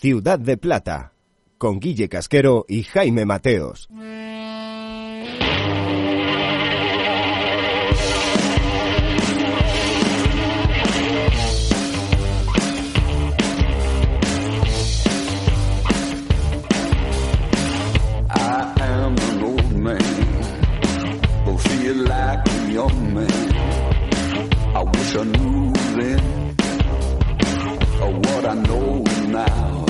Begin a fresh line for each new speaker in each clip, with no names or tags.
Ciudad de Plata, con Guille Casquero y Jaime Mateos.
I. I I now.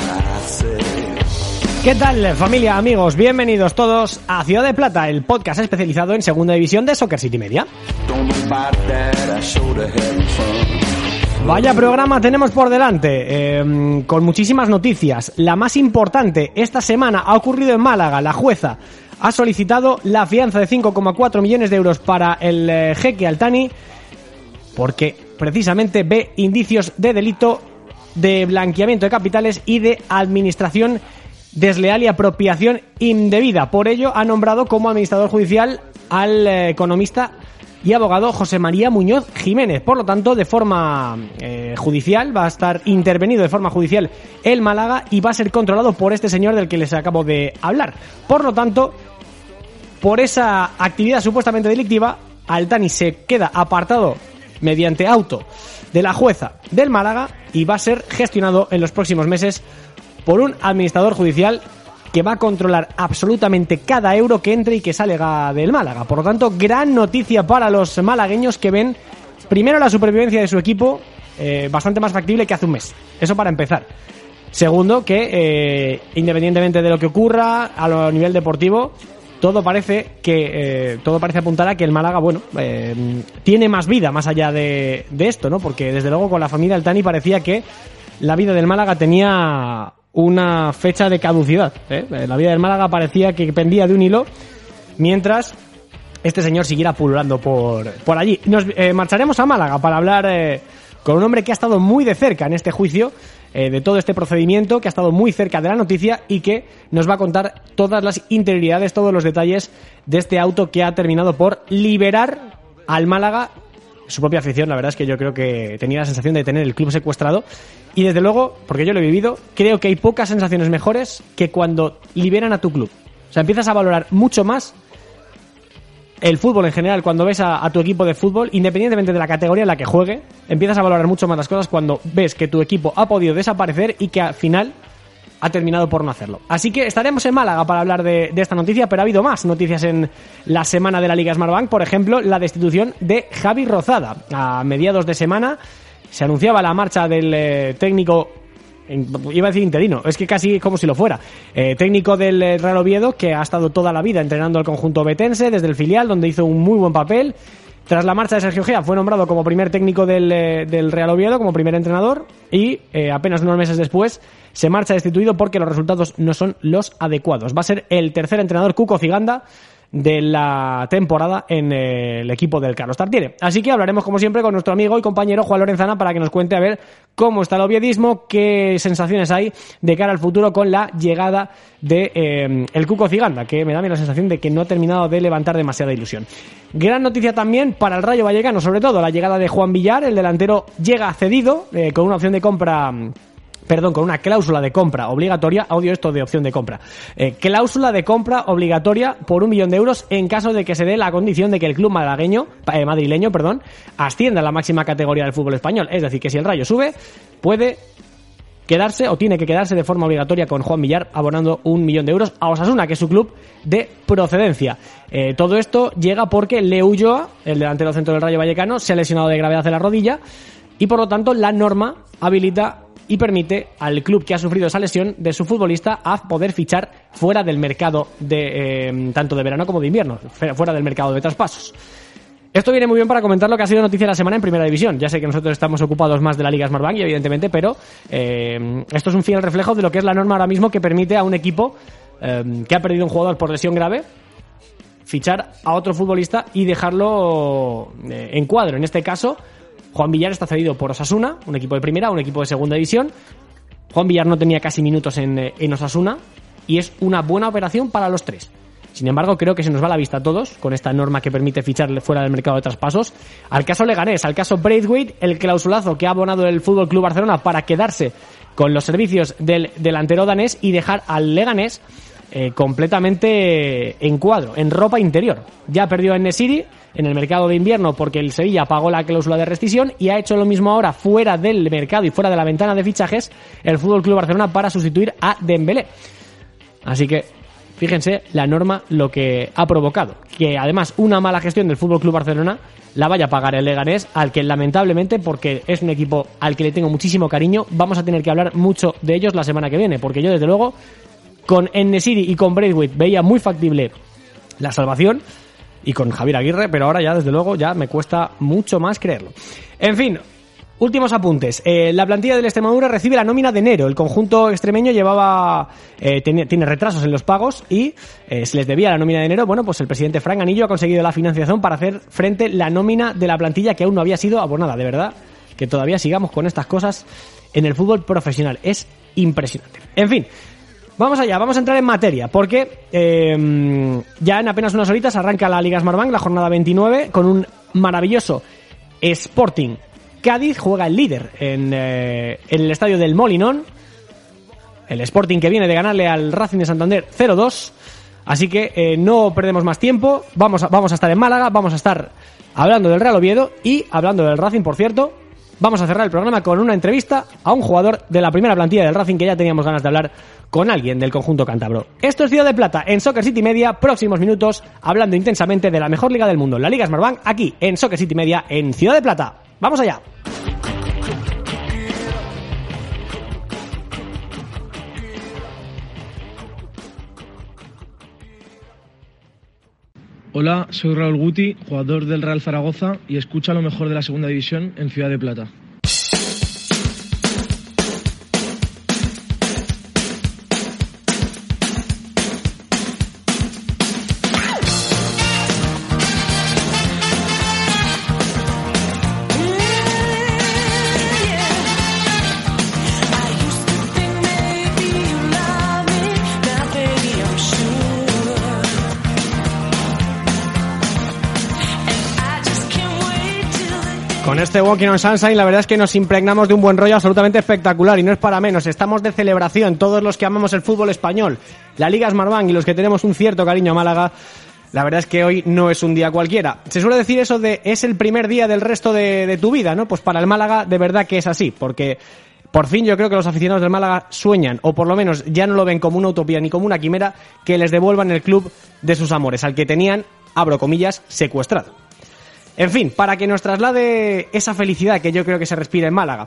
¿Qué tal familia, amigos? Bienvenidos todos a Ciudad de Plata, el podcast especializado en segunda división de Soccer City Media. Vaya programa tenemos por delante, eh, con muchísimas noticias. La más importante esta semana ha ocurrido en Málaga. La jueza ha solicitado la fianza de 5,4 millones de euros para el eh, jeque Altani porque precisamente ve indicios de delito de blanqueamiento de capitales y de administración desleal y apropiación indebida. Por ello ha nombrado como administrador judicial al eh, economista y abogado José María Muñoz Jiménez. Por lo tanto, de forma eh, judicial, va a estar intervenido de forma judicial el Málaga y va a ser controlado por este señor del que les acabo de hablar. Por lo tanto, por esa actividad supuestamente delictiva, Altani se queda apartado mediante auto de la jueza del Málaga y va a ser gestionado en los próximos meses por un administrador judicial que va a controlar absolutamente cada euro que entre y que salga del Málaga. Por lo tanto, gran noticia para los malagueños que ven primero la supervivencia de su equipo eh, bastante más factible que hace un mes. Eso para empezar. Segundo, que eh, independientemente de lo que ocurra a lo nivel deportivo, todo parece que eh, todo parece apuntar a que el Málaga, bueno, eh, tiene más vida más allá de, de esto, ¿no? Porque desde luego con la familia Altani parecía que la vida del Málaga tenía una fecha de caducidad. ¿eh? La vida del Málaga parecía que pendía de un hilo, mientras este señor siguiera pululando por, por allí. Nos eh, marcharemos a Málaga para hablar eh, con un hombre que ha estado muy de cerca en este juicio, eh, de todo este procedimiento, que ha estado muy cerca de la noticia y que nos va a contar todas las interioridades, todos los detalles de este auto que ha terminado por liberar al Málaga su propia afición, la verdad es que yo creo que tenía la sensación de tener el club secuestrado y desde luego, porque yo lo he vivido, creo que hay pocas sensaciones mejores que cuando liberan a tu club. O sea, empiezas a valorar mucho más el fútbol en general cuando ves a, tu equipo de fútbol, independientemente de la categoría en la que juegue, empiezas a valorar mucho más las cosas cuando ves que tu equipo ha podido desaparecer y que al final ha terminado por no hacerlo. Así que estaremos en Málaga para hablar de, de, esta noticia, pero ha habido más noticias en la semana de la Liga Smartbank. Por ejemplo, la destitución de Javi Rozada. A mediados de semana se anunciaba la marcha del eh, técnico. Iba a decir interino, es que casi como si lo fuera. Eh, técnico del eh, Real Oviedo, que ha estado toda la vida entrenando al conjunto betense desde el filial, donde hizo un muy buen papel. Tras la marcha de Sergio Gea fue nombrado como primer técnico del, eh, Real Oviedo, como primer entrenador, y apenas unos meses después se marcha destituido porque los resultados no son los adecuados. Va a ser el tercer entrenador Cuco Ciganda de la temporada en el equipo del Carlos Tartiere. Así que hablaremos como siempre con nuestro amigo y compañero Juan Lorenzana para que nos cuente a ver cómo está el oviedismo, qué sensaciones hay de cara al futuro con la llegada de eh, el Cuco Ciganda, que me da a mí la sensación de que no ha terminado de levantar demasiada ilusión. Gran noticia también para el Rayo Vallecano, sobre todo la llegada de Juan Villar, el delantero llega cedido eh, con una opción de compra perdón, con una cláusula de compra obligatoria, audio esto de opción de compra, eh, cláusula de compra obligatoria por un millón de euros en caso de que se dé la condición de que el club eh, madrileño, perdón, ascienda a la máxima categoría del fútbol español. Es decir, que si el Rayo sube, puede quedarse o tiene que quedarse de forma obligatoria con Juan Villar abonando un millón de euros a Osasuna, que es su club de procedencia. Eh, todo esto llega porque Leo Ulloa, el delantero centro del Rayo Vallecano, se ha lesionado de gravedad de la rodilla y por lo tanto la norma habilita y permite al club que ha sufrido esa lesión de su futbolista a poder fichar fuera del mercado de eh, tanto de verano como de invierno, fuera del mercado de traspasos. Esto viene muy bien para comentar lo que ha sido noticia de la semana en Primera División. Ya sé que nosotros estamos ocupados más de la Liga Smartbank, evidentemente, pero eh, esto es un fiel reflejo de lo que es la norma ahora mismo que permite a un equipo eh, que ha perdido un jugador por lesión grave fichar a otro futbolista y dejarlo en cuadro. En este caso, Juan Villar está cedido por Osasuna, un equipo de primera, un equipo de segunda división. Juan Villar no tenía casi minutos en, en, Osasuna y es una buena operación para los tres. Sin embargo, creo que se nos va la vista a todos con esta norma que permite fichar fuera del mercado de traspasos. Al caso Leganés, al caso Braithwaite, el clausulazo que ha abonado el Fútbol Club Barcelona para quedarse con los servicios del delantero danés y dejar al Leganés eh, completamente en cuadro, en ropa interior. Ya perdió en Nesiri en el mercado de invierno porque el Sevilla pagó la cláusula de rescisión y ha hecho lo mismo ahora fuera del mercado y fuera de la ventana de fichajes el Fútbol Club Barcelona para sustituir a Dembélé. Así que fíjense la norma lo que ha provocado, que además una mala gestión del Fútbol Club Barcelona la vaya a pagar el Leganés, al que lamentablemente, porque es un equipo al que le tengo muchísimo cariño, vamos a tener que hablar mucho de ellos la semana que viene, porque yo desde luego con Enesiri y con Braithwaite veía muy factible la salvación y con Javier Aguirre, pero ahora ya desde luego ya me cuesta mucho más creerlo. En fin, Últimos apuntes. Eh, la plantilla del Extremadura recibe la nómina de enero. El conjunto extremeño llevaba eh, tiene, retrasos en los pagos y eh, se les debía la nómina de enero. Bueno, pues el presidente Frank Anillo ha conseguido la financiación para hacer frente la nómina de la plantilla que aún no había sido abonada. De verdad, que todavía sigamos con estas cosas en el fútbol profesional. Es impresionante. En fin, Vamos allá, vamos a entrar en materia, porque eh, ya en apenas unas horitas arranca la Liga Smartbank, la jornada 29, con un maravilloso Sporting. Cádiz juega el líder en, eh, en el estadio del Molinón. El Sporting que viene de ganarle al Racing de Santander 0-2. Así que eh, no perdemos más tiempo. Vamos a, vamos a estar en Málaga, vamos a estar hablando del Real Oviedo y hablando del Racing, por cierto. Vamos a cerrar el programa con una entrevista a un jugador de la primera plantilla del Racing que ya teníamos ganas de hablar con alguien del conjunto cántabro. Esto es Ciudad de Plata en Soccer City Media, próximos minutos hablando intensamente de la mejor liga del mundo, la Liga Smartbank, aquí en Soccer City Media en Ciudad de Plata. ¡Vamos allá!
Hola, soy Raúl Guti, jugador del Real Zaragoza y escucha lo mejor de la segunda división en Ciudad de Plata.
Con este Walking on Sunshine la verdad es que nos impregnamos de un buen rollo absolutamente espectacular y no es para menos, estamos de celebración todos los que amamos el fútbol español, la Liga Smartbank y los que tenemos un cierto cariño a Málaga. La verdad es que hoy no es un día cualquiera. Se suele decir eso de es el primer día del resto de, de tu vida, ¿no? Pues para el Málaga de verdad que es así, porque por fin yo creo que los aficionados del Málaga sueñan, o por lo menos ya no lo ven como una utopía ni como una quimera, que les devuelvan el club de sus amores, al que tenían, abro comillas, secuestrado. En fin, para que nos traslade esa felicidad que yo creo que se respira en Málaga,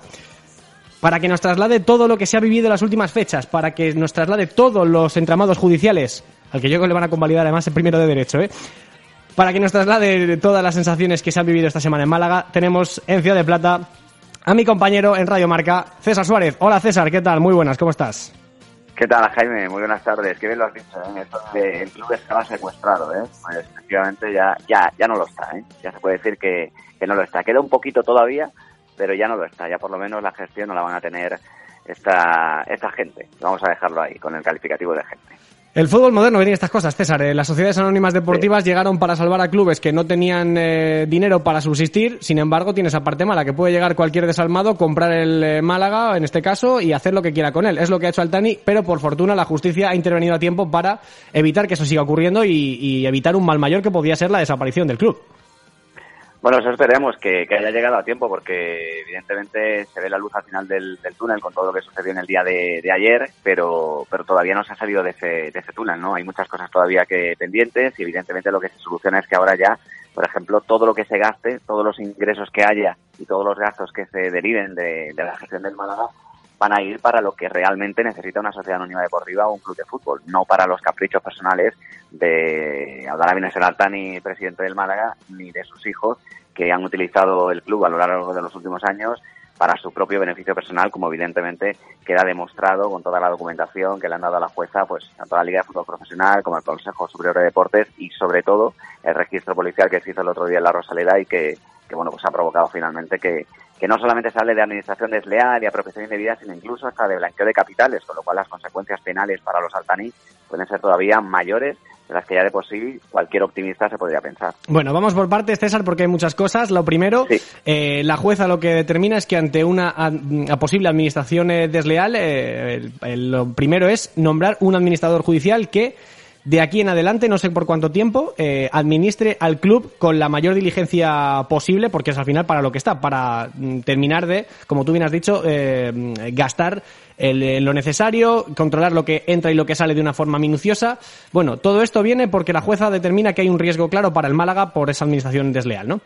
para que nos traslade todo lo que se ha vivido en las últimas fechas, para que nos traslade todos los entramados judiciales, al que yo creo que le van a convalidar además el primero de derecho, ¿eh? Para que nos traslade todas las sensaciones que se han vivido esta semana en Málaga, tenemos en Ciudad de Plata a mi compañero en Radio Marca, César Suárez. Hola César, ¿qué tal? Muy buenas, ¿cómo estás?
¿Qué tal, Jaime? Muy buenas tardes. Qué bien lo has dicho, ¿eh? El club estaba secuestrado, ¿eh? Pues efectivamente ya, ya, ya no lo está, ¿eh? Ya se puede decir que, que no lo está. Queda un poquito todavía, pero ya no lo está. Ya por lo menos la gestión no la van a tener esta, esta gente. Vamos a dejarlo ahí, con el calificativo de gente.
El fútbol moderno tiene estas cosas, César. Eh, las sociedades anónimas deportivas llegaron para salvar a clubes que no tenían eh, dinero para subsistir. Sin embargo, tiene esa parte mala, que puede llegar cualquier desalmado, comprar el eh, Málaga, en este caso, y hacer lo que quiera con él. Es lo que ha hecho Altani, pero por fortuna la justicia ha intervenido a tiempo para evitar que eso siga ocurriendo y, y evitar un mal mayor que podía ser la desaparición del club.
Bueno, eso esperemos que, haya llegado a tiempo porque evidentemente se ve la luz al final del, túnel con todo lo que sucedió en el día de, de, ayer, pero, pero todavía no se ha salido de ese, de ese túnel, ¿no? Hay muchas cosas todavía que pendientes y evidentemente lo que se soluciona es que ahora ya, por ejemplo, todo lo que se gaste, todos los ingresos que haya y todos los gastos que se deriven de, de la gestión del Málaga van a ir para lo que realmente necesita una sociedad anónima deportiva o un club de fútbol, no para los caprichos personales de Bienes Altani, presidente del Málaga, ni de sus hijos, que han utilizado el club a lo largo de los últimos años para su propio beneficio personal, como evidentemente queda demostrado con toda la documentación que le han dado a la jueza, pues tanto a la Liga de Fútbol Profesional como al Consejo Superior de Deportes y sobre todo el registro policial que se hizo el otro día en la Rosaleda y que, que bueno, pues ha provocado finalmente que, que no solamente se hable de administración desleal y apropiación indebida, sino incluso hasta de blanqueo de capitales, con lo cual las consecuencias penales para los altaní pueden ser todavía mayores de las que ya de por sí cualquier optimista se podría pensar.
Bueno, vamos por partes, César, porque hay muchas cosas. Lo primero,
Sí.
eh, la jueza lo que determina es que ante una a posible administración eh, desleal, eh, el- el- lo primero es nombrar un administrador judicial que de aquí en adelante, no sé por cuánto tiempo, eh, administre al club con la mayor diligencia posible, porque es al final para lo que está, para mm, terminar de, como tú bien has dicho, eh, mm, gastar el- lo necesario, controlar lo que entra y lo que sale de una forma minuciosa. Bueno, todo esto viene porque la jueza determina que hay un riesgo claro para el Málaga por esa administración desleal, ¿no?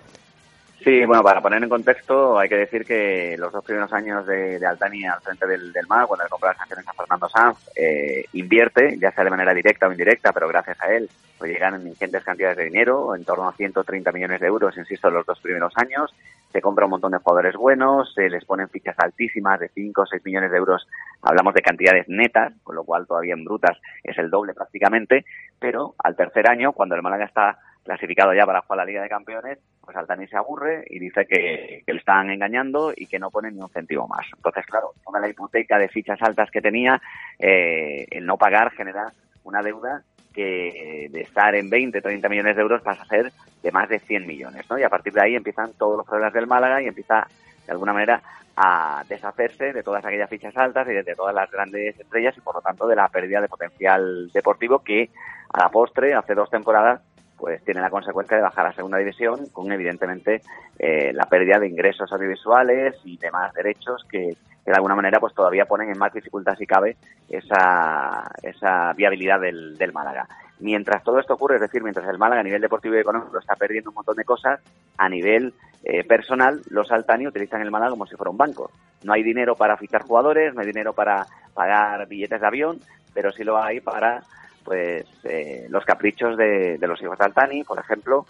Sí, bueno, para poner en contexto, hay que decir que los dos primeros años de, de Altani al frente del, del MAG, cuando le compra las acciones a Fernando Sanz, eh, invierte, ya sea de manera directa o indirecta, pero gracias a él, pues llegan ingentes cantidades de dinero, en torno a 130 millones de euros, insisto, los dos primeros años. Se compra un montón de jugadores buenos, se les ponen fichas altísimas de 5 o 6 millones de euros. Hablamos de cantidades netas, con lo cual todavía en brutas es el doble prácticamente, pero al tercer año, cuando el Málaga está clasificado ya para jugar la Liga de Campeones, pues Altani se aburre y dice que, le están engañando y que no pone ni un céntimo más. Entonces, claro, toda la hipoteca de fichas altas que tenía, eh, el no pagar genera una deuda que de estar en 20, 30 millones de euros pasa a ser de más de 100 millones, ¿no? Y a partir de ahí empiezan todos los problemas del Málaga y empieza, de alguna manera, a deshacerse de todas aquellas fichas altas y de todas las grandes estrellas y, por lo tanto, de la pérdida de potencial deportivo que, a la postre, hace dos temporadas, pues tiene la consecuencia de bajar a segunda división con evidentemente eh, la pérdida de ingresos audiovisuales y demás derechos que, que de alguna manera pues todavía ponen en más dificultad si cabe esa, esa viabilidad del, del Málaga. Mientras todo esto ocurre, es decir, mientras el Málaga a nivel deportivo y económico está perdiendo un montón de cosas, a nivel eh, personal los Altani utilizan el Málaga como si fuera un banco. No hay dinero para fichar jugadores, no hay dinero para pagar billetes de avión, pero sí lo hay para pues eh, los caprichos de, los hijos de Altani, por ejemplo,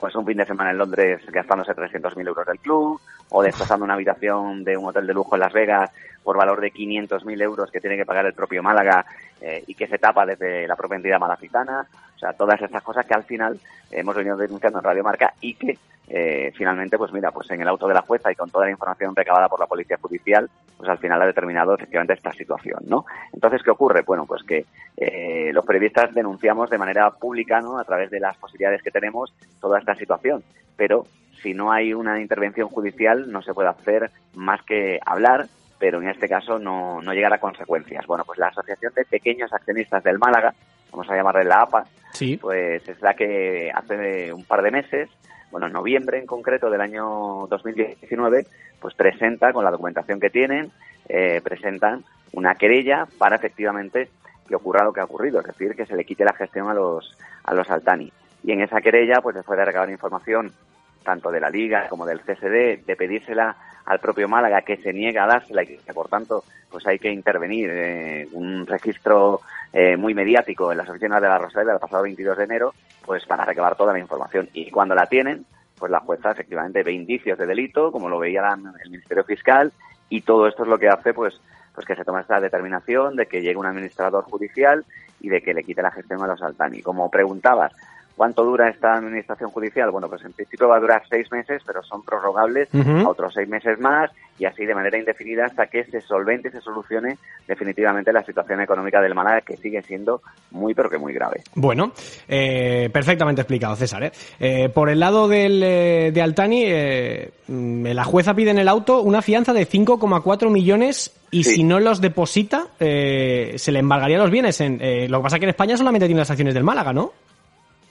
pues un fin de semana en Londres gastándose 300.000 euros del club, o destrozando una habitación de un hotel de lujo en Las Vegas por valor de 500.000 euros que tiene que pagar el propio Málaga eh, y que se tapa desde la propia entidad malacitana. O sea, todas estas cosas que al final hemos venido denunciando en Radio Marca y que eh, finalmente, pues mira, pues en el auto de la jueza y con toda la información recabada por la Policía Judicial, pues al final ha determinado efectivamente esta situación, ¿no? Entonces, ¿qué ocurre? Bueno, pues que eh, los periodistas denunciamos de manera pública, ¿no? A través de las posibilidades que tenemos toda esta situación, pero si no hay una intervención judicial no se puede hacer más que hablar, pero en este caso no, no llegar a consecuencias. Bueno, pues la Asociación de Pequeños Accionistas del Málaga, vamos a llamarle la APA,
Sí.
pues es la que hace un par de meses, bueno, en noviembre en concreto del año 2019, pues presenta con la documentación que tienen, eh, presentan una querella para efectivamente que ocurra lo que ha ocurrido, es decir, que se le quite la gestión a los a los Altani. Y en esa querella, pues después de recabar información tanto de la Liga como del CSD, de pedírsela al propio Málaga que se niega a dársela y que por tanto pues hay que intervenir eh, un registro eh, muy mediático en las oficinas de la Rosaleda el pasado 22 de enero pues para recabar toda la información y cuando la tienen pues la jueza efectivamente ve indicios de delito como lo veía el Ministerio Fiscal y todo esto es lo que hace pues pues que se toma esta determinación de que llegue un administrador judicial y de que le quite la gestión a los Altani. Como preguntabas, ¿cuánto dura esta administración judicial? Bueno, pues en principio va a durar seis meses, pero son prorrogables a otros seis meses más y así de manera indefinida hasta que se solvente y se solucione definitivamente la situación económica del Málaga, que sigue siendo muy, pero que muy grave.
Bueno, eh, perfectamente explicado, César. ¿eh? Eh, por el lado del, eh, de Altani, eh, mm, la jueza pide en el auto una fianza de 5,4 millones y
Sí.
si no los deposita, eh, se le embargaría los bienes. En, eh, lo que pasa es que en España solamente tiene las acciones del Málaga, ¿no?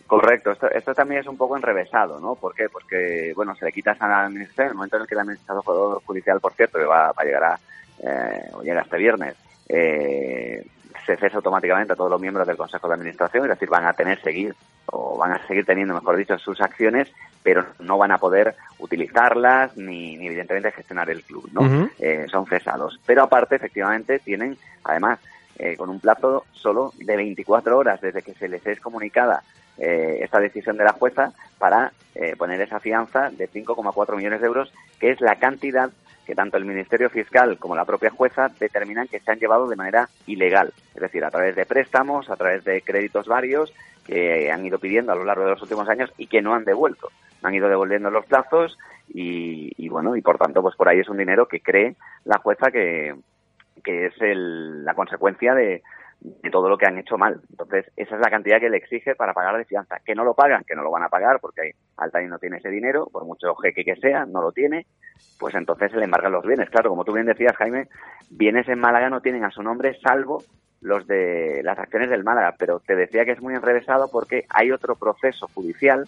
Correcto, esto, esto también es un poco enrevesado, ¿no? ¿Por qué? Porque, bueno, se le quita a en el momento en el que el administrador judicial, por cierto, que va, va a llegar a, eh, o llega este viernes, eh, se cesa automáticamente a todos los miembros del Consejo de Administración, es decir, van a tener seguir, o van a seguir teniendo, mejor dicho, sus acciones, pero no van a poder utilizarlas ni, ni evidentemente gestionar el club, ¿no? Eh, son cesados. Pero aparte, efectivamente, tienen, además, eh, con un plazo solo de 24 horas desde que se les es comunicada eh, esta decisión de la jueza para eh, poner esa fianza de 5,4 millones de euros, que es la cantidad que tanto el Ministerio Fiscal como la propia jueza determinan que se han llevado de manera ilegal, es decir, a través de préstamos, a través de créditos varios que han ido pidiendo a lo largo de los últimos años y que no han devuelto. Han ido devolviendo los plazos y, y bueno, y por tanto, pues por ahí es un dinero que cree la jueza que, que es el- la consecuencia de, de todo lo que han hecho mal. Entonces, esa es la cantidad que le exige para pagar de fianza. Que no lo pagan, que no lo van a pagar porque Altani no tiene ese dinero, por mucho jeque que sea, no lo tiene, pues entonces se le embargan los bienes. Claro, como tú bien decías, Jaime, bienes en Málaga no tienen a su nombre salvo los de las acciones del Málaga, pero te decía que es muy enrevesado porque hay otro proceso judicial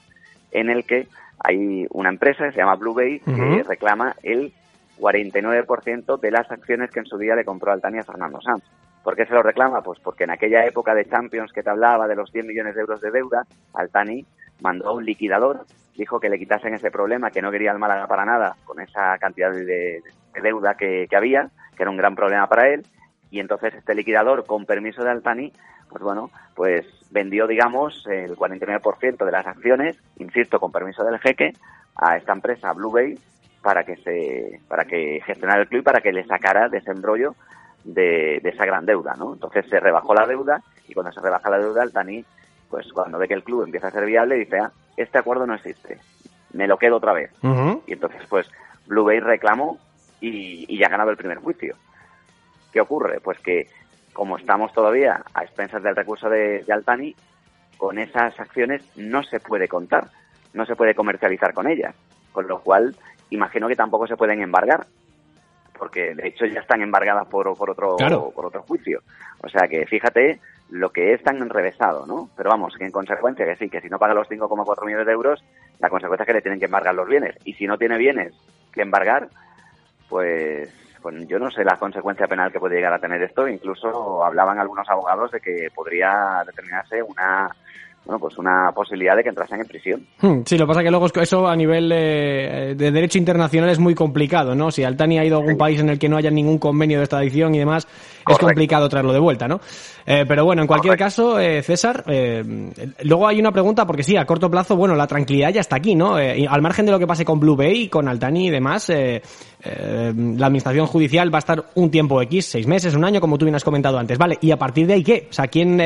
en el que hay una empresa que se llama Blue Bay que reclama el 49% de las acciones que en su día le compró Altani a Fernando Sanz. ¿Por qué se lo reclama? Pues porque en aquella época de Champions que te hablaba de los 100 millones de euros de deuda, Altani mandó a un liquidador, dijo que le quitasen ese problema, que no quería el Málaga para nada con esa cantidad de, deuda que, había, que era un gran problema para él, y entonces este liquidador, con permiso de Altani, pues bueno, pues vendió, digamos, el 49% de las acciones, insisto, con permiso del jeque, a esta empresa Blue Bay para que se para que gestionara el club y para que le sacara de ese embrollo de, esa gran deuda, ¿no? Entonces se rebajó la deuda y cuando se rebaja la deuda, el Tani, pues cuando ve que el club empieza a ser viable, dice, ah, este acuerdo no existe, me lo quedo otra vez. Y entonces, pues, Blue Bay reclamó y, ya ha ganado el primer juicio. ¿Qué ocurre? Pues que como estamos todavía a expensas del recurso de, de, Altani, con esas acciones no se puede contar, no se puede comercializar con ellas, con lo cual imagino que tampoco se pueden embargar porque de hecho ya están embargadas por, por otro por otro juicio. O sea que fíjate lo que es tan enrevesado, ¿no? Pero vamos, que en consecuencia que sí, que si no paga los 5,4 millones de euros, la consecuencia es que le tienen que embargar los bienes. Y si no tiene bienes que embargar, pues, pues yo no sé la consecuencia penal que puede llegar a tener esto. Incluso hablaban algunos abogados de que podría determinarse una bueno, pues una posibilidad de que entrasen en prisión.
Hmm, sí, lo que pasa es que luego eso a nivel de, derecho internacional es muy complicado, ¿no? Si Altani ha ido a algún país en el que no haya ningún convenio de extradición y demás, es complicado traerlo de vuelta, ¿no? Eh, pero bueno, en cualquier caso, eh, César, eh, luego hay una pregunta, porque sí, a corto plazo, bueno, la tranquilidad ya está aquí, ¿no? al margen de lo que pase con Blue Bay, con Altani y demás, la administración judicial va a estar un tiempo X, seis meses, un año, como tú bien has comentado antes, ¿vale? Y a partir de ahí, ¿qué? O sea, ¿quién,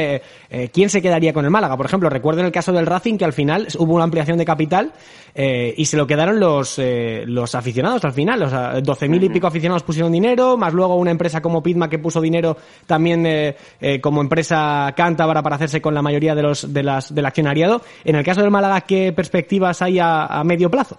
¿quién se quedaría con el Málaga? Por ejemplo, recuerdo en el caso del Racing que al final hubo una ampliación de capital y se lo quedaron los, los aficionados al final, o sea, 12.000 y pico aficionados pusieron dinero, más luego una empresa como Pitma que puso dinero también como empresa cántabra para hacerse con la mayoría de los de las, del accionariado. En el caso del Málaga, ¿qué perspectivas hay a, medio plazo?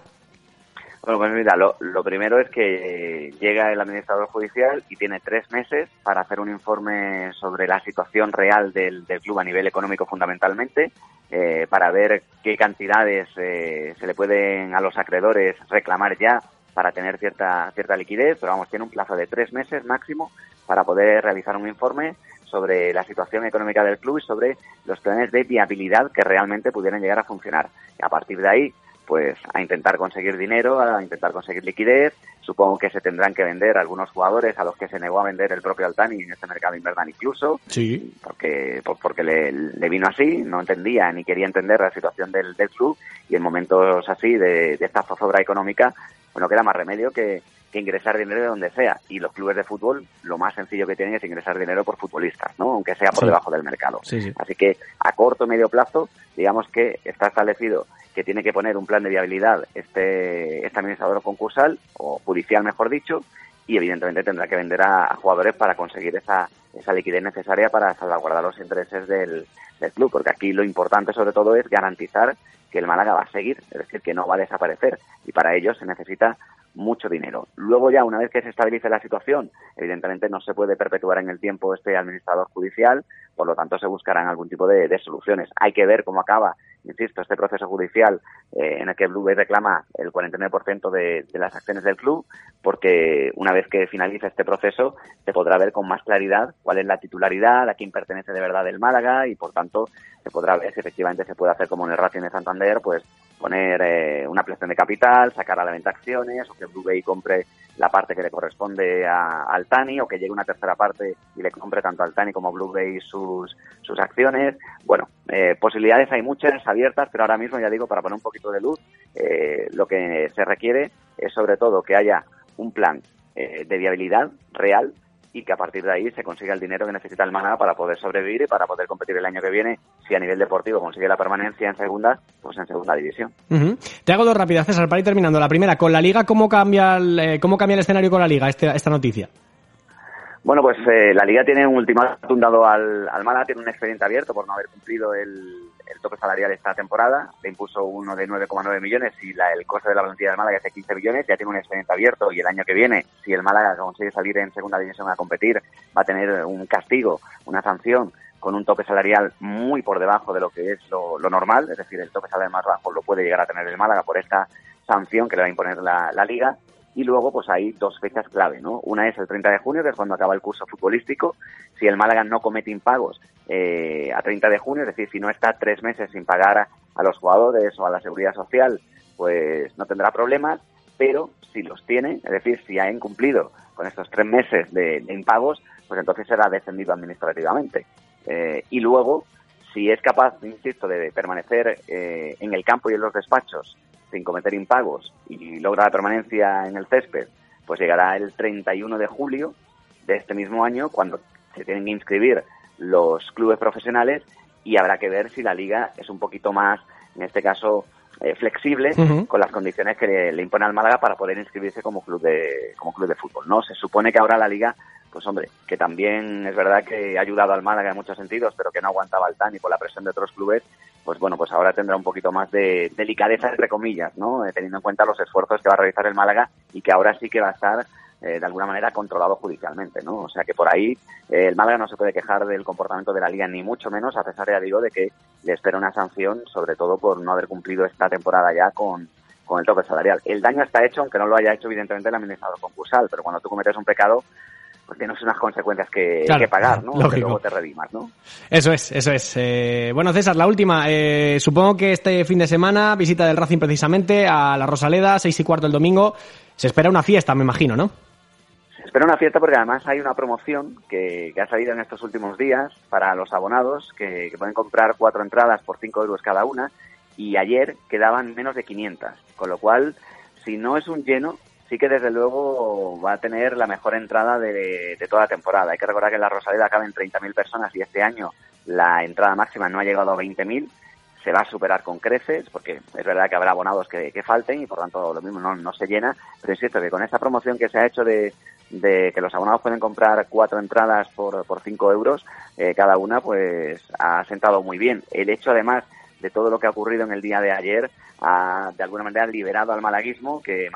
Bueno, pues mira, lo, primero es que llega el administrador judicial y tiene tres meses para hacer un informe sobre la situación real del, club a nivel económico fundamentalmente, eh, para ver qué cantidades eh, se le pueden a los acreedores reclamar ya para tener cierta, cierta liquidez, pero vamos, tiene un plazo de tres meses máximo para poder realizar un informe sobre la situación económica del club y sobre los planes de viabilidad que realmente pudieran llegar a funcionar. Y a partir de ahí, pues a intentar conseguir dinero, a intentar conseguir liquidez. Supongo que se tendrán que vender algunos jugadores a los que se negó a vender el propio Altani en este mercado invernal incluso.
Sí.
Porque, porque le, vino así, no entendía ni quería entender la situación del, club y en momentos así de, de esta zozobra económica, bueno, queda más remedio que ingresar dinero de donde sea. Y los clubes de fútbol, lo más sencillo que tienen es ingresar dinero por futbolistas, ¿no? Aunque sea por debajo del mercado. Así que a corto o medio plazo, digamos que está establecido que tiene que poner un plan de viabilidad este, este administrador concursal, o judicial mejor dicho, y evidentemente tendrá que vender a, jugadores para conseguir esa, esa liquidez necesaria para salvaguardar los intereses del, del club, porque aquí lo importante sobre todo es garantizar que el Málaga va a seguir, es decir, que no va a desaparecer, y para ello se necesita mucho dinero. Luego ya, una vez que se estabilice la situación, evidentemente no se puede perpetuar en el tiempo este administrador judicial, por lo tanto se buscarán algún tipo de, soluciones. Hay que ver cómo acaba, insisto, este proceso judicial eh, en el que Blue Bay reclama el 49% de, de las acciones del club, porque una vez que finalice este proceso se podrá ver con más claridad cuál es la titularidad, a quién pertenece de verdad el Málaga y por tanto se podrá ver si efectivamente se puede hacer como en el Racing de Santander, pues poner eh, una ampliación de capital, sacar a la venta acciones, o que Blue Bay compre la parte que le corresponde a, al Tani, o que llegue una tercera parte y le compre tanto al Tani como a Blue Bay sus, sus acciones. Bueno, eh, posibilidades hay muchas abiertas, pero ahora mismo, ya digo, para poner un poquito de luz, eh, lo que se requiere es sobre todo que haya un plan de viabilidad real y que a partir de ahí se consiga el dinero que necesita el Málaga para poder sobrevivir y para poder competir el año que viene, si a nivel deportivo consigue la permanencia en segunda, pues en segunda división.
Te hago dos rápidas, César, para ir terminando. La primera, con la Liga, ¿cómo cambia el, eh, cómo cambia el escenario con la Liga este, esta noticia?
Bueno, pues eh, la Liga tiene un ultimátum dado al, al Málaga, tiene un expediente abierto por no haber cumplido el, el tope salarial esta temporada. Le impuso uno de 9,9 millones y la, el coste de la plantilla del Málaga es de 15 millones. Ya tiene un expediente abierto y el año que viene, si el Málaga consigue salir en segunda división a competir, va a tener un castigo, una sanción con un tope salarial muy por debajo de lo que es lo, lo normal, es decir, el tope salarial más bajo lo puede llegar a tener el Málaga por esta sanción que le va a imponer la, la Liga y luego pues hay dos fechas clave, ¿no? Una es el 30 de junio, que es cuando acaba el curso futbolístico. Si el Málaga no comete impagos eh, a 30 de junio, es decir, si no está tres meses sin pagar a, los jugadores o a la seguridad social, pues no tendrá problemas. Pero si los tiene, es decir, si ha incumplido con estos tres meses de, de impagos, pues entonces será descendido administrativamente. Eh, y luego, si es capaz, insisto, de permanecer eh, en el campo y en los despachos sin cometer impagos y logra la permanencia en el césped, pues llegará el 31 de julio de este mismo año cuando se tienen que inscribir los clubes profesionales y habrá que ver si la liga es un poquito más, en este caso, eh, flexible uh -huh. con las condiciones que le, le, impone al Málaga para poder inscribirse como club de como club de fútbol. No, se supone que ahora la liga, pues hombre, que también es verdad que ha ayudado al Málaga en muchos sentidos, pero que no aguantaba el TAN y por la presión de otros clubes, pues bueno, pues ahora tendrá un poquito más de delicadeza, entre comillas, ¿no? Eh, teniendo en cuenta los esfuerzos que va a realizar el Málaga y que ahora sí que va a estar eh, de alguna manera controlado judicialmente, ¿no? O sea que por ahí eh, el Málaga no se puede quejar del comportamiento de la Liga ni mucho menos, a pesar, ya digo, de que le espera una sanción, sobre todo por no haber cumplido esta temporada ya con, con el tope salarial. El daño está hecho, aunque no lo haya hecho evidentemente el administrador concursal, pero cuando tú cometes un pecado, pues tienes unas consecuencias que, claro, que pagar, ¿no? Lógico. Que luego te redimas, ¿no?
Eso es, eso es. Eh, bueno, César, la última. Eh, supongo que este fin de semana, visita del Racing precisamente a la Rosaleda, seis y cuarto el domingo. Se espera una fiesta, me imagino, ¿no?
Se espera una fiesta porque además hay una promoción que, que ha salido en estos últimos días para los abonados que, que pueden comprar cuatro entradas por cinco euros cada una y ayer quedaban menos de 500, con lo cual, si no es un lleno, sí que desde luego va a tener la mejor entrada de, toda la temporada. Hay que recordar que en la Rosaleda caben 30.000 personas y este año la entrada máxima no ha llegado a 20.000. Se va a superar con creces, porque es verdad que habrá abonados que, falten y por tanto lo mismo no, se llena. Pero insisto que con esta promoción que se ha hecho de, de que los abonados pueden comprar cuatro entradas por, por cinco euros eh, cada una, pues ha sentado muy bien. El hecho además de todo lo que ha ocurrido en el día de ayer ha de alguna manera liberado al malaguismo que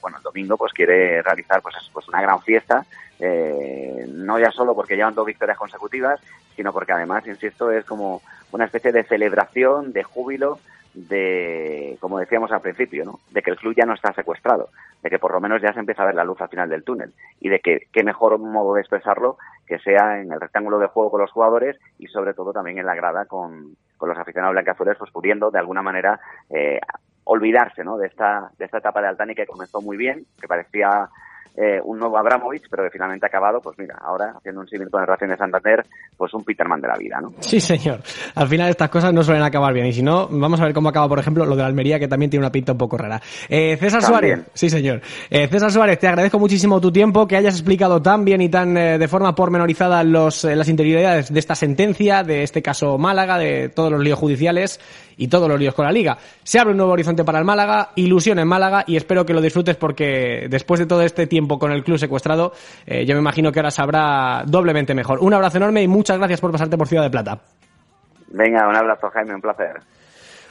bueno el domingo pues quiere realizar pues, pues una gran fiesta eh, no ya solo porque llevan dos victorias consecutivas sino porque además insisto es como una especie de celebración de júbilo de como decíamos al principio no de que el club ya no está secuestrado de que por lo menos ya se empieza a ver la luz al final del túnel y de que qué mejor modo de expresarlo que sea en el rectángulo de juego con los jugadores y sobre todo también en la grada con, con los aficionados blancazules, pues pudiendo de alguna manera eh, olvidarse ¿no? de, esta, de esta etapa de Altani que comenzó muy bien, que parecía eh, un nuevo Abramovich, pero que finalmente ha acabado, pues mira, ahora haciendo un símil con el Racing de Santander, pues un Peterman de la vida, ¿no?
Sí, señor. Al final estas cosas no suelen acabar bien, y si no, vamos a ver cómo acaba, por ejemplo, lo de la Almería, que también tiene una pinta un poco rara. Eh, César también. Suárez, sí, señor. Eh, César Suárez, te agradezco muchísimo tu tiempo, que hayas explicado tan bien y tan de forma pormenorizada los, las interioridades de esta sentencia, de este caso Málaga, de todos los líos judiciales y todos los líos con la liga. Se abre un nuevo horizonte para el Málaga, ilusión en Málaga y espero que lo disfrutes porque después de todo este tiempo con el club secuestrado, eh, yo me imagino que ahora sabrá doblemente mejor. Un abrazo enorme y muchas gracias por pasarte por Ciudad de Plata.
Venga, un abrazo Jaime, un placer.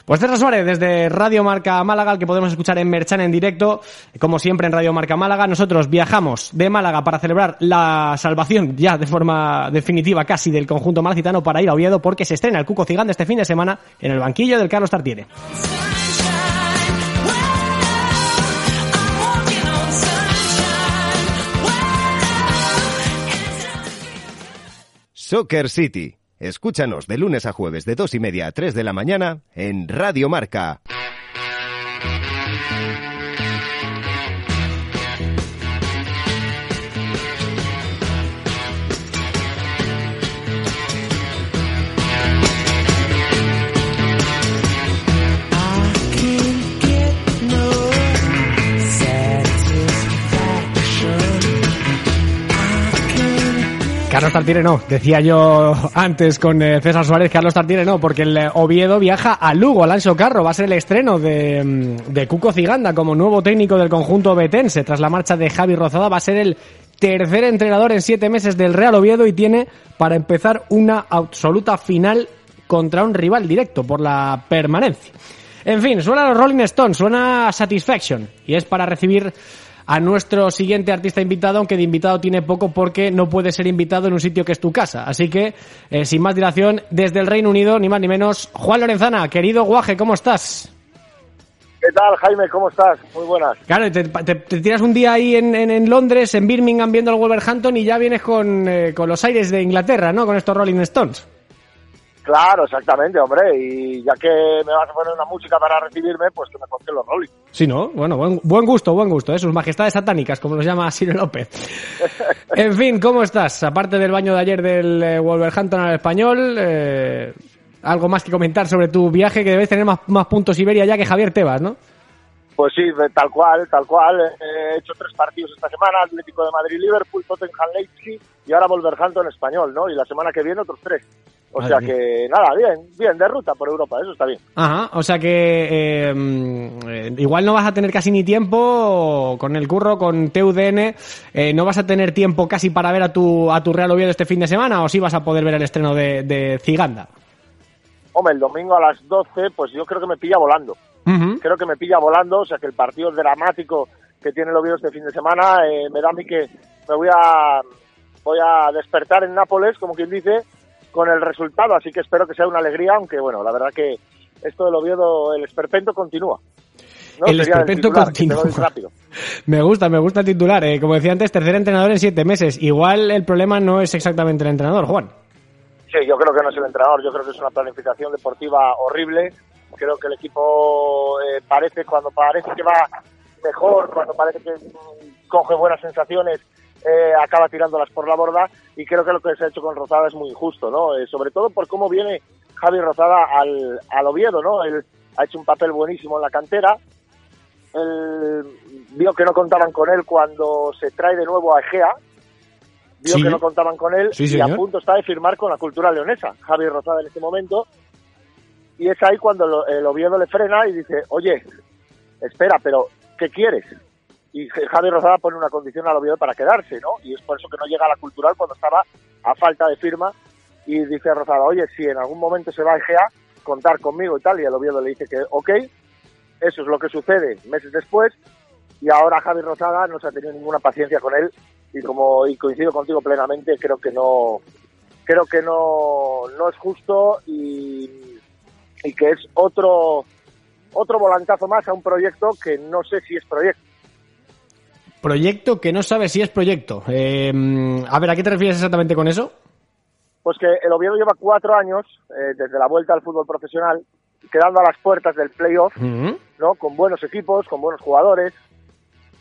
Pues César Suárez, desde Radio Marca Málaga, al que podemos escuchar en Merchan en directo, como siempre en Radio Marca Málaga. Nosotros viajamos de Málaga para celebrar la salvación ya de forma definitiva casi del conjunto malacitano para ir a Oviedo porque se estrena el Cuco Cigán este fin de semana en el banquillo del Carlos Tartiere.
Soccer City. Escúchanos de lunes a jueves de dos y media a tres de la mañana en Radio Marca.
Carlos Tartiere no, decía yo antes con eh, César Suárez, Carlos Tartiere no, porque el Oviedo viaja a Lugo, Alonso Carro, va a ser el estreno de, de Cuco Ciganda como nuevo técnico del conjunto betense, tras la marcha de Javi Rozada, va a ser el tercer entrenador en siete meses del Real Oviedo y tiene para empezar una absoluta final contra un rival directo por la permanencia. En fin, suena los Rolling Stones, suena Satisfaction. Y es para recibir a nuestro siguiente artista invitado, aunque de invitado tiene poco porque no puede ser invitado en un sitio que es tu casa. Así que, eh, sin más dilación, desde el Reino Unido, ni más ni menos, Juan Lorenzana, querido Guaje, ¿cómo estás?
¿Qué tal, Jaime? ¿Cómo estás? Muy buenas.
Claro, te, te- te tiras un día ahí en, en- en Londres, en Birmingham, viendo el Wolverhampton y ya vienes con, eh, con los aires de Inglaterra, ¿no? Con estos Rolling Stones.
Claro, exactamente, hombre. Y ya que me vas a poner una música para recibirme, pues que me conté los Rolling.
Sí, ¿no? Bueno, buen, buen gusto, buen gusto, ¿eh? sus majestades satánicas, como los llama Ciro López. En fin, ¿cómo estás? Aparte del baño de ayer del eh, Wolverhampton al español, eh, algo más que comentar sobre tu viaje, que debes tener más, más puntos Iberia ya que Javier Tebas, ¿no?
Pues sí, de- tal cual, tal cual. Eh, He hecho tres partidos esta semana, Atlético de Madrid, Liverpool, Tottenham, Leipzig y ahora Wolverhampton español, ¿no? Y la semana que viene otros tres. O
Madre
sea
mía.
que, nada, bien, bien, de ruta por Europa, eso está bien.
Ajá, o sea que eh, mm, eh, igual no vas a tener casi ni tiempo con el curro, con TUDN, eh, no vas a tener tiempo casi para ver a tu, a tu Real Oviedo este fin de semana o sí vas a poder ver el estreno de, de Ciganda.
Hombre, el domingo a las 12, pues yo creo que me pilla volando. Creo que me pilla volando, o sea que el partido dramático que tiene el Oviedo este fin de semana eh, me da a mí que me voy a voy a despertar en Nápoles, como quien dice, con el resultado, así que espero que sea una alegría, aunque bueno, la verdad que esto del Oviedo, el esperpento continúa. ¿no?
El
Sería
esperpento
titular, te lo
continúa.
rápido.
Me gusta, me gusta el titular. eh. Como decía antes, tercer entrenador en siete meses. Igual el problema no es exactamente el entrenador, Juan.
Sí, yo creo que no es el entrenador, yo creo que es una planificación deportiva horrible. Creo que el equipo eh, parece, cuando parece que va mejor, cuando parece que coge buenas sensaciones, eh, acaba tirándolas por la borda. Y creo que lo que se ha hecho con Rozada es muy injusto, ¿no? Eh, sobre todo por cómo viene Javi Rozada al, al Oviedo, ¿no? Él ha hecho un papel buenísimo en la cantera. Él vio que no contaban con él cuando se trae de nuevo a Egea. Vio
Sí.
que no contaban con él
Sí,
y a punto está de firmar con la cultura leonesa, Javi Rozada en este momento. Y es ahí cuando el Oviedo le frena y dice, oye, espera, pero ¿qué quieres? Y Javi Rozada pone una condición al Oviedo para quedarse, ¿no? Y es por eso que no llega a la cultural cuando estaba a falta de firma. Y dice Rozada, oye, si en algún momento se va a Egea, contar conmigo y tal. Y el Oviedo le dice que, ok, eso es lo que sucede meses después. Y ahora Javi Rozada no se ha tenido ninguna paciencia con él. Y como coincido contigo plenamente, creo que no creo que no, no es justo y que es otro otro volantazo más a un proyecto que no sé si es proyecto.
Proyecto que no sabe si es proyecto. Eh, a ver, ¿a qué te refieres exactamente con eso?
Pues que el Oviedo lleva cuatro años, eh, desde la vuelta al fútbol profesional, quedando a las puertas del playoff. ¿no? Con buenos equipos, con buenos jugadores,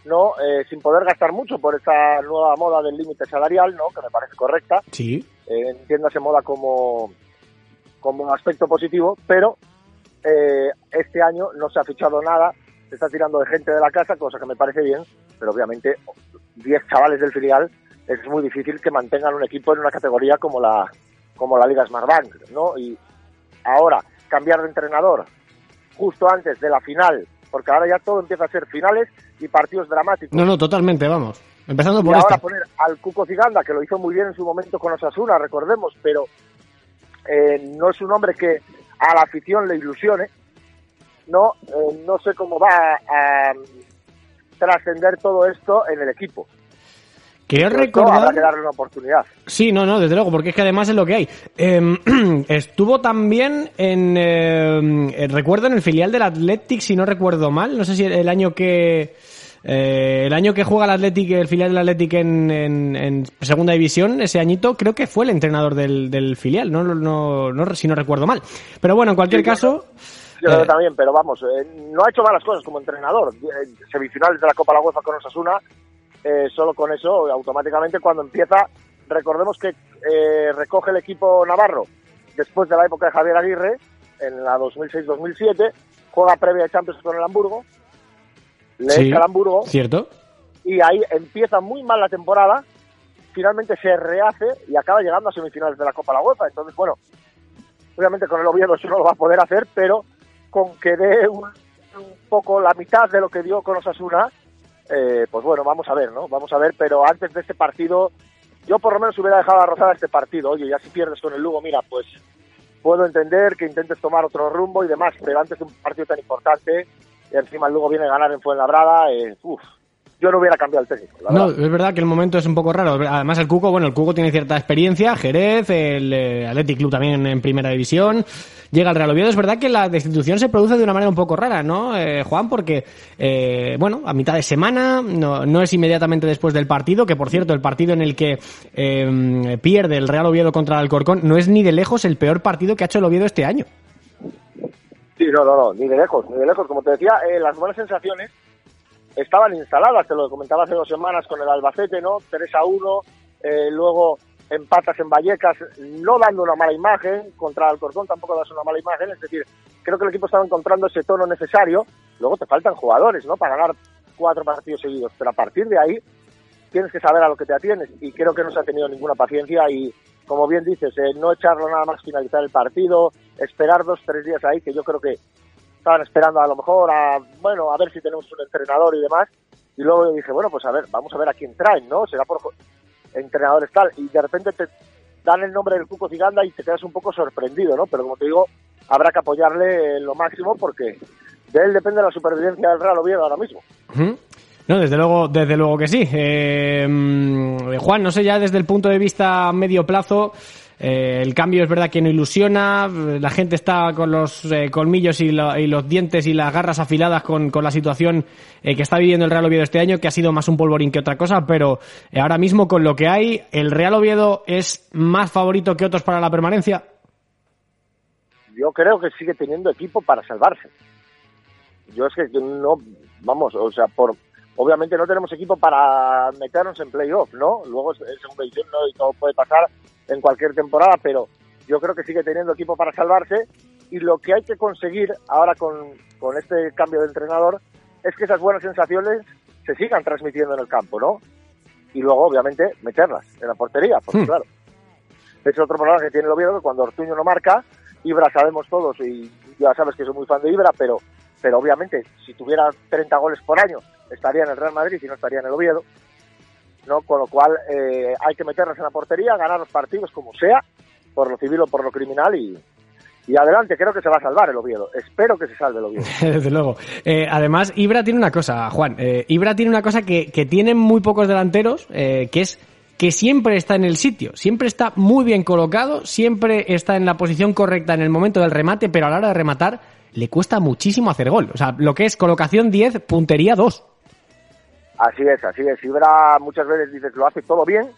¿no? Eh, sin poder gastar mucho por esta nueva moda del límite salarial, ¿no? Que me parece correcta.
Sí.
eh, entiéndase moda como, como aspecto positivo, pero eh, este año no se ha fichado nada, se está tirando de gente de la casa, cosa que me parece bien, pero obviamente 10 chavales del filial es muy difícil que mantengan un equipo en una categoría como la como la Liga Smartbank, ¿no? Y ahora cambiar de entrenador justo antes de la final, porque ahora ya todo empieza a ser finales y partidos dramáticos.
No, no, totalmente, vamos. Empezando
Y
por
ahora
esta.
poner al Cuco Ciganda, que lo hizo muy bien en su momento con Osasuna, recordemos, pero eh, no es un hombre que a la afición le ilusione. No, eh, no sé cómo va a, a trascender todo esto en el equipo. Esto
recordar...
Habrá que darle una oportunidad.
Sí, no, no, desde luego, porque es que además es lo que hay. Eh, estuvo también en, eh, recuerdo en el filial del Athletic, si no recuerdo mal, no sé si el año que eh, el año que juega el Athletic, el filial del Athletic en, en- en segunda división, ese añito, creo que fue el entrenador del, del filial, no, no, no, si no recuerdo mal. Pero bueno, en cualquier
Sí,
caso,
Yo creo
Eh.
también, pero vamos, eh, no ha hecho malas cosas como entrenador. Eh, semifinales de la Copa La UEFA con Osasuna, eh, solo con eso, automáticamente cuando empieza, recordemos que eh, recoge el equipo Navarro después de la época de Javier Aguirre, en la 2006-2007, juega previa de Champions con el Hamburgo, le
Sí.
echa al Hamburgo
cierto.
y ahí empieza muy mal la temporada, finalmente se rehace y acaba llegando a semifinales de la Copa La UEFA. Entonces, bueno, obviamente con el Oviedo eso no lo va a poder hacer, pero con que dé un, poco la mitad de lo que dio con Osasuna, eh, pues bueno, vamos a ver, ¿no? Vamos a ver, pero antes de este partido, yo por lo menos hubiera dejado a Rosada este partido. Oye, ya si pierdes con el Lugo, mira, pues puedo entender que intentes tomar otro rumbo y demás, pero antes de un partido tan importante, y encima el Lugo viene a ganar en Fuenlabrada, eh, uff, yo no hubiera cambiado el técnico. La
No,
verdad.
es verdad que el momento es un poco raro. Además, el Cuco, bueno, el Cuco tiene cierta experiencia, Jerez, el eh, Athletic Club también en primera división, llega al Real Oviedo. Es verdad que la destitución se produce de una manera un poco rara, ¿no, eh, Juan? Porque, eh, bueno, a mitad de semana, no, no es inmediatamente después del partido, que por cierto, el partido en el que eh, pierde el Real Oviedo contra el Alcorcón no es ni de lejos el peor partido que ha hecho el Oviedo este año.
Sí, no, no, no, ni de lejos, ni de lejos. Como te decía, eh, las buenas sensaciones estaban instaladas, te lo comentaba hace dos semanas con el Albacete, ¿no? 3 a 1, eh, luego empatas en Vallecas, no dando una mala imagen, contra Alcorcón tampoco das una mala imagen, es decir, creo que el equipo estaba encontrando ese tono necesario, luego te faltan jugadores, ¿no? Para ganar cuatro partidos seguidos, pero a partir de ahí tienes que saber a lo que te atienes y creo que no se ha tenido ninguna paciencia y como bien dices, eh, no echarlo nada más finalizar el partido, esperar dos, tres días ahí, que yo creo que estaban esperando a lo mejor a, bueno, a ver si tenemos un entrenador y demás. Y luego yo dije, bueno, pues a ver, vamos a ver a quién traen, ¿no? Será por entrenadores tal. Y de repente te dan el nombre del Cuco Ciganda y te quedas un poco sorprendido, ¿no? Pero como te digo, habrá que apoyarle lo máximo porque de él depende la supervivencia del Real Oviedo ahora mismo.
No, desde luego, desde luego que sí. Eh, mm, Juan, no sé ya desde el punto de vista medio plazo, eh, el cambio es verdad que no ilusiona, la gente está con los eh, colmillos y, lo- y los dientes y las garras afiladas con, la situación eh, que está viviendo el Real Oviedo este año, que ha sido más un polvorín que otra cosa, pero ahora mismo con lo que hay, ¿el Real Oviedo es más favorito que otros para la permanencia?
yo creo que sigue teniendo equipo para salvarse. Yo es que no, vamos, o sea, por obviamente no tenemos equipo para meternos en playoff, ¿no? Luego es, segunda división ¿no? y todo puede pasar en cualquier temporada, pero yo creo que sigue teniendo equipo para salvarse y lo que hay que conseguir ahora con, con este cambio de entrenador es que esas buenas sensaciones se sigan transmitiendo en el campo, ¿no? Y luego, obviamente, meterlas en la portería, porque
Hmm.
claro, es otro problema que tiene el Oviedo, que cuando Ortuño no marca, Ibra sabemos todos, y ya sabes que soy muy fan de Ibra, pero, pero obviamente si tuviera 30 goles por año estaría en el Real Madrid y no estaría en el Oviedo, ¿no? Con lo cual eh, hay que meterlas en la portería, ganar los partidos como sea, por lo civil o por lo criminal y, y adelante, creo que se va a salvar el Oviedo, espero que se salve el Oviedo.
Desde luego. Eh, además, Ibra tiene una cosa, Juan. eh, Ibra tiene una cosa que, que tienen muy pocos delanteros, eh, que es que siempre está en el sitio, siempre está muy bien colocado, siempre está en la posición correcta en el momento del remate, pero a la hora de rematar le cuesta muchísimo hacer gol. O sea, lo que es colocación 10, puntería 2.
Así es, así es. Ibra muchas veces dices lo hace todo bien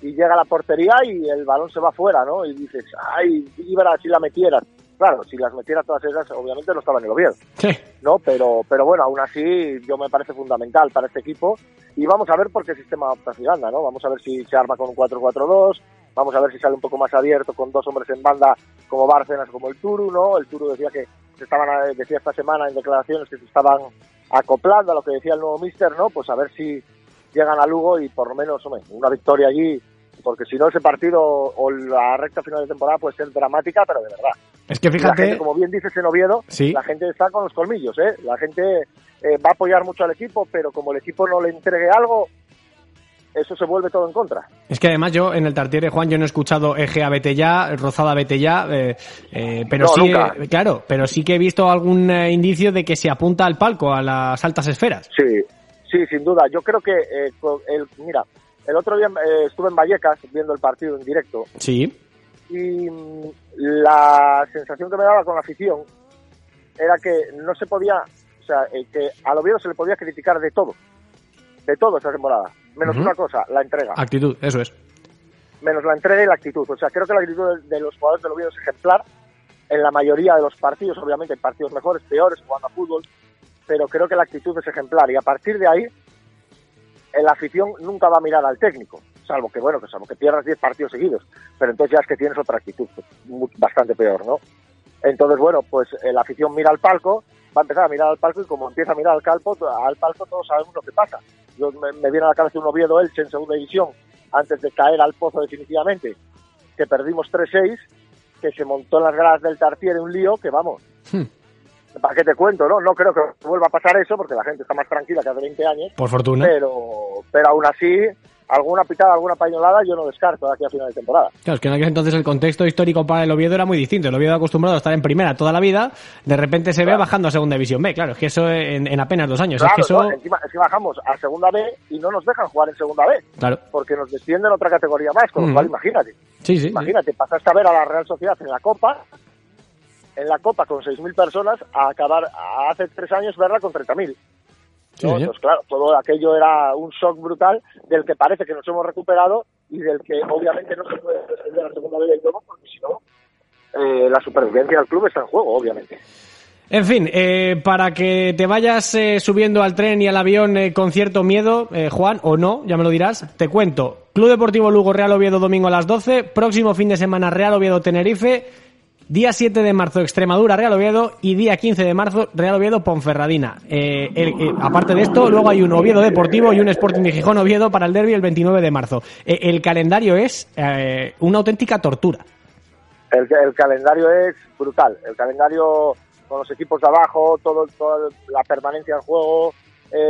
y llega a la portería y el balón se va fuera, ¿no? Y dices, ay, Ibra, si la metieras. Claro, si las metieras todas esas, obviamente no estaba en el Oviedo,
Sí.
¿no? Pero, pero bueno, aún así yo me parece fundamental para este equipo y vamos a ver por qué sistema opta Zidane, ¿no? Vamos a ver si se arma con un 4-4-2, vamos a ver si sale un poco más abierto con dos hombres en banda como Bárcenas, como el Turu, ¿no? El Turu decía que se estaban, eh, decía esta semana en declaraciones que se estaban acoplando a lo que decía el nuevo Mister, ¿no? Pues a ver si llegan a Lugo y por lo menos, hombre, una victoria allí, porque si no ese partido o la recta final de temporada puede ser dramática, pero de verdad.
Es que
La gente,
fíjate,
como bien dices en Oviedo,
Sí.
la gente está con los colmillos, ¿eh? La gente eh, va a apoyar mucho al equipo, pero como el equipo no le entregue algo, eso se vuelve todo en contra.
es que además yo en el Tartiere, Juan, yo no he escuchado eje a vete ya, rozada vete ya, eh, eh, pero
No,
sí, eh, claro, pero sí que he visto algún eh, indicio de que se apunta al palco, a las altas esferas.
Sí, sí, sin duda. Yo creo que, eh, el, mira, el otro día estuve en Vallecas viendo el partido en directo
Sí.
y mm, la sensación que me daba con la afición era que no se podía, o sea, que al Oviedo se le podía criticar de todo, de todo esta temporada, menos una cosa, la entrega,
Actitud, eso es.
menos la entrega y la actitud. O sea, creo que la actitud de, de los jugadores del Oviedo es ejemplar. En la mayoría de los partidos, obviamente hay partidos mejores, peores, jugando a fútbol, pero creo que la actitud es ejemplar. Y a partir de ahí la afición nunca va a mirar al técnico, salvo que, bueno, que salvo que pierdas 10 partidos seguidos, pero entonces ya es que tienes otra actitud, pues, bastante peor, ¿no? Entonces, bueno, pues eh, la afición mira al palco, va a empezar a mirar al palco y como empieza a mirar al palco, al palco todos sabemos lo que pasa. Yo, me, me viene a la cabeza un Oviedo Elche en segunda división, antes de caer al pozo definitivamente, que perdimos 3-6, que se montó en las gradas del Tartiere un lío que, vamos,
Hmm.
¿para qué te cuento, no? No creo que vuelva a pasar eso porque la gente está más tranquila que hace 20 años,
Por fortuna.
pero, pero aún así, alguna pitada, alguna pañolada yo no descarto de aquí a final de temporada.
Claro, es que en aquel entonces el contexto histórico para el Oviedo era muy distinto. El Oviedo acostumbrado a estar en primera toda la vida, de repente se ve bajando a segunda división B. Claro, es que eso en, en apenas dos años. es
Claro,
que eso.
¿no? encima, es que bajamos a segunda B y no nos dejan jugar en segunda B
Claro.
porque nos descienden otra categoría más, con lo
Mm.
cual imagínate.
Sí, sí. sí.
Imagínate, pasaste a ver a la Real Sociedad en la Copa, en la Copa con 6.000 personas, a acabar a hace tres años verla con 30.000.
Sí,
¿no?
señor.
Entonces, claro, todo aquello era un shock brutal del que parece que nos hemos recuperado y del que obviamente no se puede descender a segunda vez del todo porque si no, eh, la supervivencia del club está en juego, obviamente.
En fin, eh, para que te vayas eh, subiendo al tren y al avión eh, con cierto miedo, eh, Juan, o no, ya me lo dirás, te cuento. Club Deportivo Lugo, Real Oviedo, domingo a las 12. Próximo fin de semana, Real Oviedo, Tenerife. Día 7 de marzo, Extremadura, Real Oviedo. Y día 15 de marzo, Real Oviedo, Ponferradina. Eh, eh, aparte de esto, luego hay un Oviedo Deportivo y un Sporting de Gijón Oviedo para el derby el 29 de marzo. Eh, el calendario es una auténtica tortura.
El, calendario es brutal. El calendario con los equipos de abajo, todo, toda la permanencia en juego.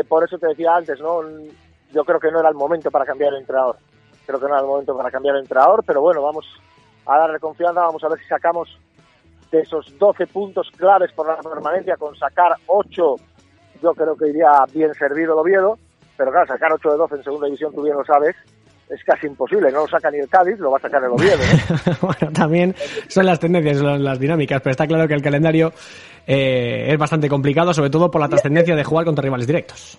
por eso te decía antes, ¿no? Yo creo que no era el momento para cambiar el entrenador. Creo que no era el momento para cambiar el entrenador, pero bueno, vamos a darle confianza, vamos a ver si sacamos esos 12 puntos claves por la permanencia, con sacar 8, yo creo que iría bien servido el Oviedo, pero claro, sacar 8 de 12 en segunda división, tú bien lo sabes, es casi imposible, no lo saca ni el Cádiz, lo va a sacar el Oviedo. ¿no?
bueno, también son las tendencias, son las dinámicas, pero está claro que el calendario eh, es bastante complicado, sobre todo por la trascendencia de jugar contra rivales directos.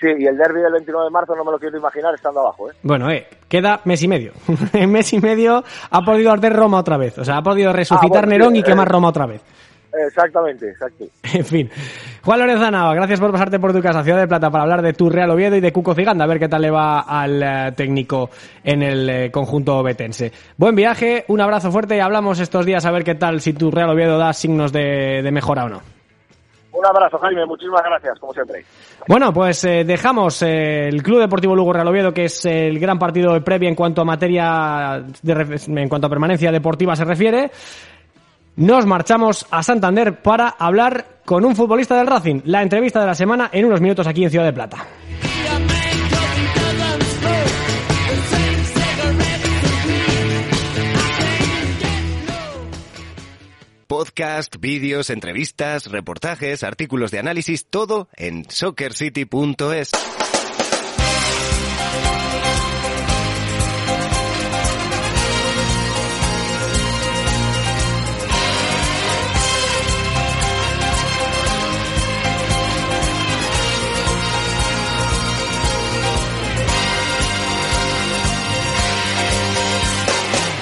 Sí, y el derby del 29 de marzo no me lo quiero imaginar estando abajo, ¿eh?
Bueno, eh, queda mes y medio. en mes y medio ha podido arder Roma otra vez. O sea, ha podido resucitar
Ah, bueno,
Nerón y quemar
eh.
Roma otra vez.
Exactamente, exacto.
En fin. Juan Lorenzana, gracias por pasarte por tu casa, Ciudad de Plata, para hablar de tu Real Oviedo y de Cuco Ciganda, a ver qué tal le va al eh, técnico en el eh, conjunto betense. Buen viaje, un abrazo fuerte y hablamos estos días a ver qué tal, si tu Real Oviedo da signos de, de mejora o no.
Un abrazo, Jaime, muchísimas gracias, como siempre.
Bueno, pues eh, dejamos eh, el Club Deportivo Lugo Real Oviedo, que es el gran partido de previa en cuanto a materia, de en cuanto a permanencia deportiva se refiere. Nos marchamos a Santander para hablar con un futbolista del Racing. La entrevista de la semana en unos minutos aquí en Ciudad de Plata.
Podcast, vídeos, entrevistas, reportajes, artículos de análisis, todo en soccercity.es.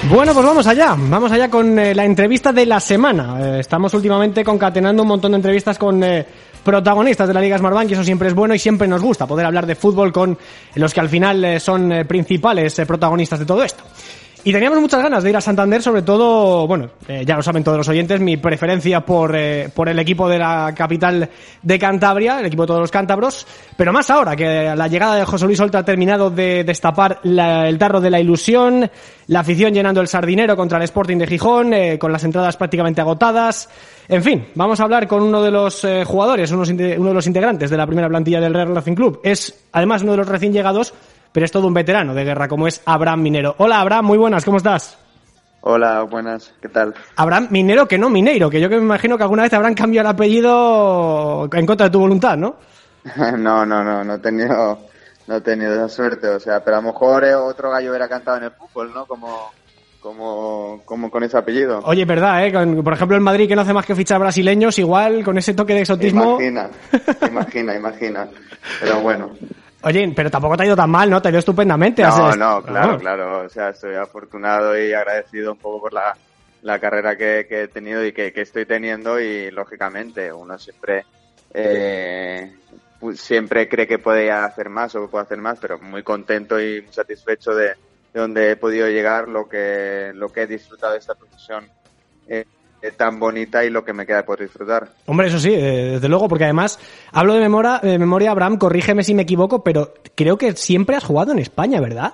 Bueno, pues vamos allá. Vamos allá con eh, la entrevista de la semana. Eh, estamos últimamente concatenando un montón de entrevistas con eh, protagonistas de la Liga Smartbank y eso siempre es bueno y siempre nos gusta poder hablar de fútbol con los que al final son principales protagonistas de todo esto. Y teníamos muchas ganas de ir a Santander, sobre todo, bueno, eh, ya lo saben todos los oyentes, mi preferencia por, eh, por el equipo de la capital de Cantabria, el equipo de todos los cántabros, pero más ahora que la llegada de José Luis Oltra ha terminado de destapar la- el tarro de la ilusión, la afición llenando el sardinero contra el Sporting de Gijón, eh, con las entradas prácticamente agotadas. En fin, vamos a hablar con uno de los jugadores, uno de los integrantes de la primera plantilla del Real Racing Club. Es además uno de los recién llegados, pero es todo un veterano de guerra, como es Abraham Minero. Hola Abraham, muy buenas, ¿cómo estás?
Hola, buenas, ¿qué tal?
Abraham Minero, que no Mineiro, que yo que me imagino que alguna vez habrán cambiado el apellido en contra de tu voluntad, ¿no?
no, no, no, no he tenido, no he tenido esa suerte, o sea, pero a lo mejor eh, otro gallo hubiera cantado en el fútbol, ¿no? Como, como, como con ese apellido.
Oye, verdad, ¿eh? Con- por ejemplo, el Madrid que no hace más que fichar brasileños, igual con ese toque de exotismo.
Imagina, imagina, imagina. Pero bueno.
Oye, pero tampoco te ha ido tan mal, ¿no? Te ha ido estupendamente.
No, no, claro, claro. O sea, estoy afortunado y agradecido un poco por la, la carrera que, que he tenido y que, que estoy teniendo y lógicamente uno siempre eh, siempre cree que puede hacer más o que puede hacer más, pero muy contento y muy satisfecho de, de donde he podido llegar, lo que lo que he disfrutado de esta profesión eh, tan bonita y lo que me queda por disfrutar.
Hombre, eso sí, eh, desde luego, porque además hablo de memoria, de memoria, Abraham, corrígeme si me equivoco, pero creo que siempre has jugado en España, ¿verdad?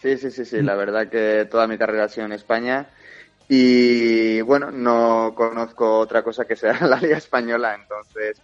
Sí, sí, sí, sí. La verdad que toda mi carrera ha sido en España Y bueno, no conozco otra cosa que sea la Liga Española, entonces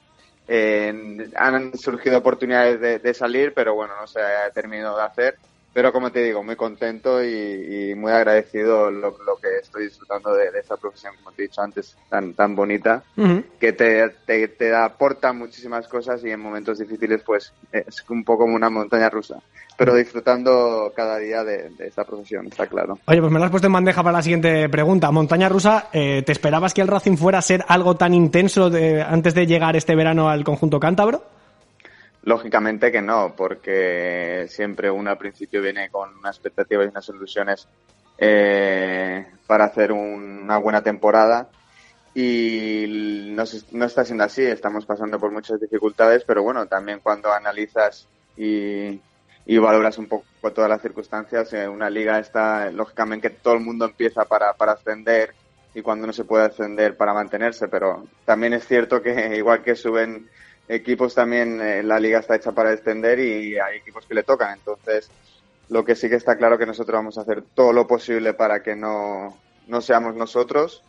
eh, han surgido oportunidades de, de, salir, pero bueno, no se ha terminado de hacer. Pero como te digo, muy contento y, y muy agradecido lo, lo, que estoy disfrutando de, de, esta profesión, como te he dicho antes, tan, tan bonita, uh -huh. que te, te, te, aporta muchísimas cosas y en momentos difíciles pues es un poco como una montaña rusa. Pero disfrutando cada día de, de esta profesión, está claro.
Oye, pues me lo has puesto en bandeja para la siguiente pregunta. Montaña rusa, eh, ¿te esperabas que el Racing fuera a ser algo tan intenso de, antes de llegar este verano al conjunto cántabro?
Lógicamente que no, porque siempre uno al principio viene con una expectativa y unas ilusiones eh, para hacer un, una buena temporada. Y no, no, está siendo así, estamos pasando por muchas dificultades, pero bueno, también cuando analizas y, y valoras un poco todas las circunstancias, eh, una liga está, lógicamente que todo el mundo empieza para, para ascender y cuando no se puede ascender para mantenerse, pero también es cierto que igual que suben equipos también eh, la liga está hecha para extender y hay equipos que le tocan. Entonces, lo que sí que está claro que nosotros vamos a hacer todo lo posible para que no, no seamos nosotros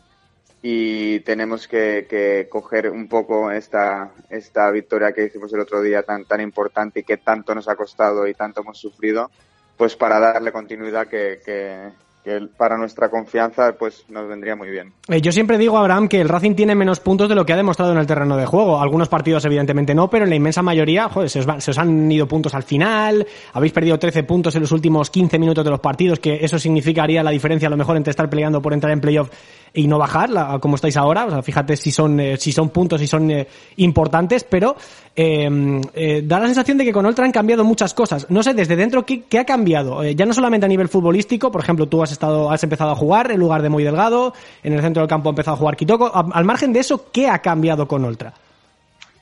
y tenemos que, que, coger un poco esta, esta victoria que hicimos el otro día tan, tan importante y que tanto nos ha costado y tanto hemos sufrido, pues para darle continuidad que, que, que para nuestra confianza pues nos vendría muy bien.
Eh, yo siempre digo, Abraham, que el Racing tiene menos puntos de lo que ha demostrado en el terreno de juego. Algunos partidos evidentemente no, pero en la inmensa mayoría, joder, se os, va, se os han ido puntos al final, habéis perdido 13 puntos en los últimos 15 minutos de los partidos, que eso significaría la diferencia a lo mejor entre estar peleando por entrar en playoff y no bajar, como estáis ahora. O sea, fíjate si son, eh, si son puntos, si son eh, importantes, pero eh, eh, da la sensación de que con Oltra han cambiado muchas cosas. No sé, desde dentro, ¿qué, qué ha cambiado? Ya no solamente a nivel futbolístico, por ejemplo, tú has estado, has empezado a jugar en lugar de muy delgado, en el centro del campo ha empezado a jugar Kitoko. Al margen de eso, ¿qué ha cambiado con Oltra?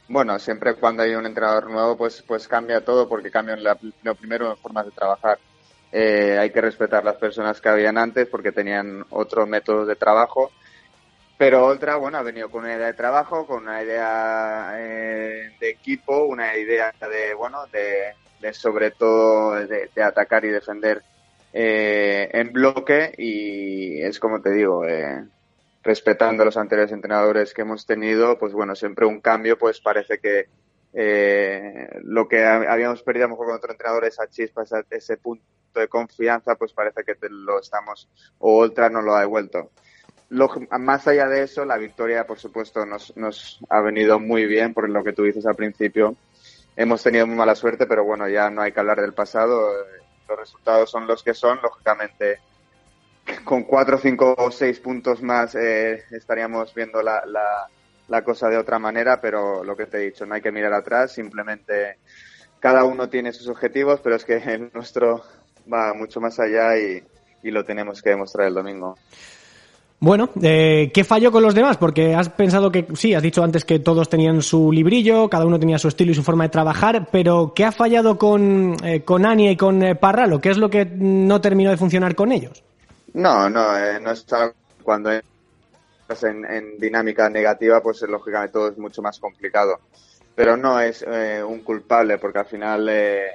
Bueno, siempre cuando hay un entrenador nuevo, pues, pues cambia todo porque cambian la, lo primero formas de trabajar. Eh, hay que respetar las personas que habían antes porque tenían otro método de trabajo. Pero Ultra, bueno, ha venido con una idea de trabajo, con una idea eh, de equipo, una idea de, bueno, de, sobre todo de, atacar y defender eh, en bloque y es como te digo, eh, respetando los anteriores entrenadores que hemos tenido, pues bueno, siempre un cambio, pues parece que eh, lo que habíamos perdido a lo mejor con otro entrenador, esa chispa, esa, ese punto de confianza, pues parece que lo estamos, o Ultra no lo ha devuelto. Lo, más allá de eso, la victoria, por supuesto, nos, nos ha venido muy bien, por lo que tú dices al principio. Hemos tenido muy mala suerte, pero bueno, ya no hay que hablar del pasado. Los resultados son los que son. Lógicamente, con cuatro, cinco o seis puntos más eh, estaríamos viendo la, la, la cosa de otra manera, pero lo que te he dicho, no hay que mirar atrás, simplemente cada uno tiene sus objetivos, pero es que el nuestro va mucho más allá y, y lo tenemos que demostrar el domingo.
Bueno, eh, ¿qué falló con los demás? Porque has pensado que, sí, has dicho antes que todos tenían su librillo, cada uno tenía su estilo y su forma de trabajar, pero ¿qué ha fallado con, eh, con Ania y con eh, Parralo? ¿Qué es lo que no terminó de funcionar con ellos?
No, no, eh, no está cuando estás en, en, dinámica negativa, pues lógicamente todo es mucho más complicado. Pero no es eh, un culpable, porque al final eh,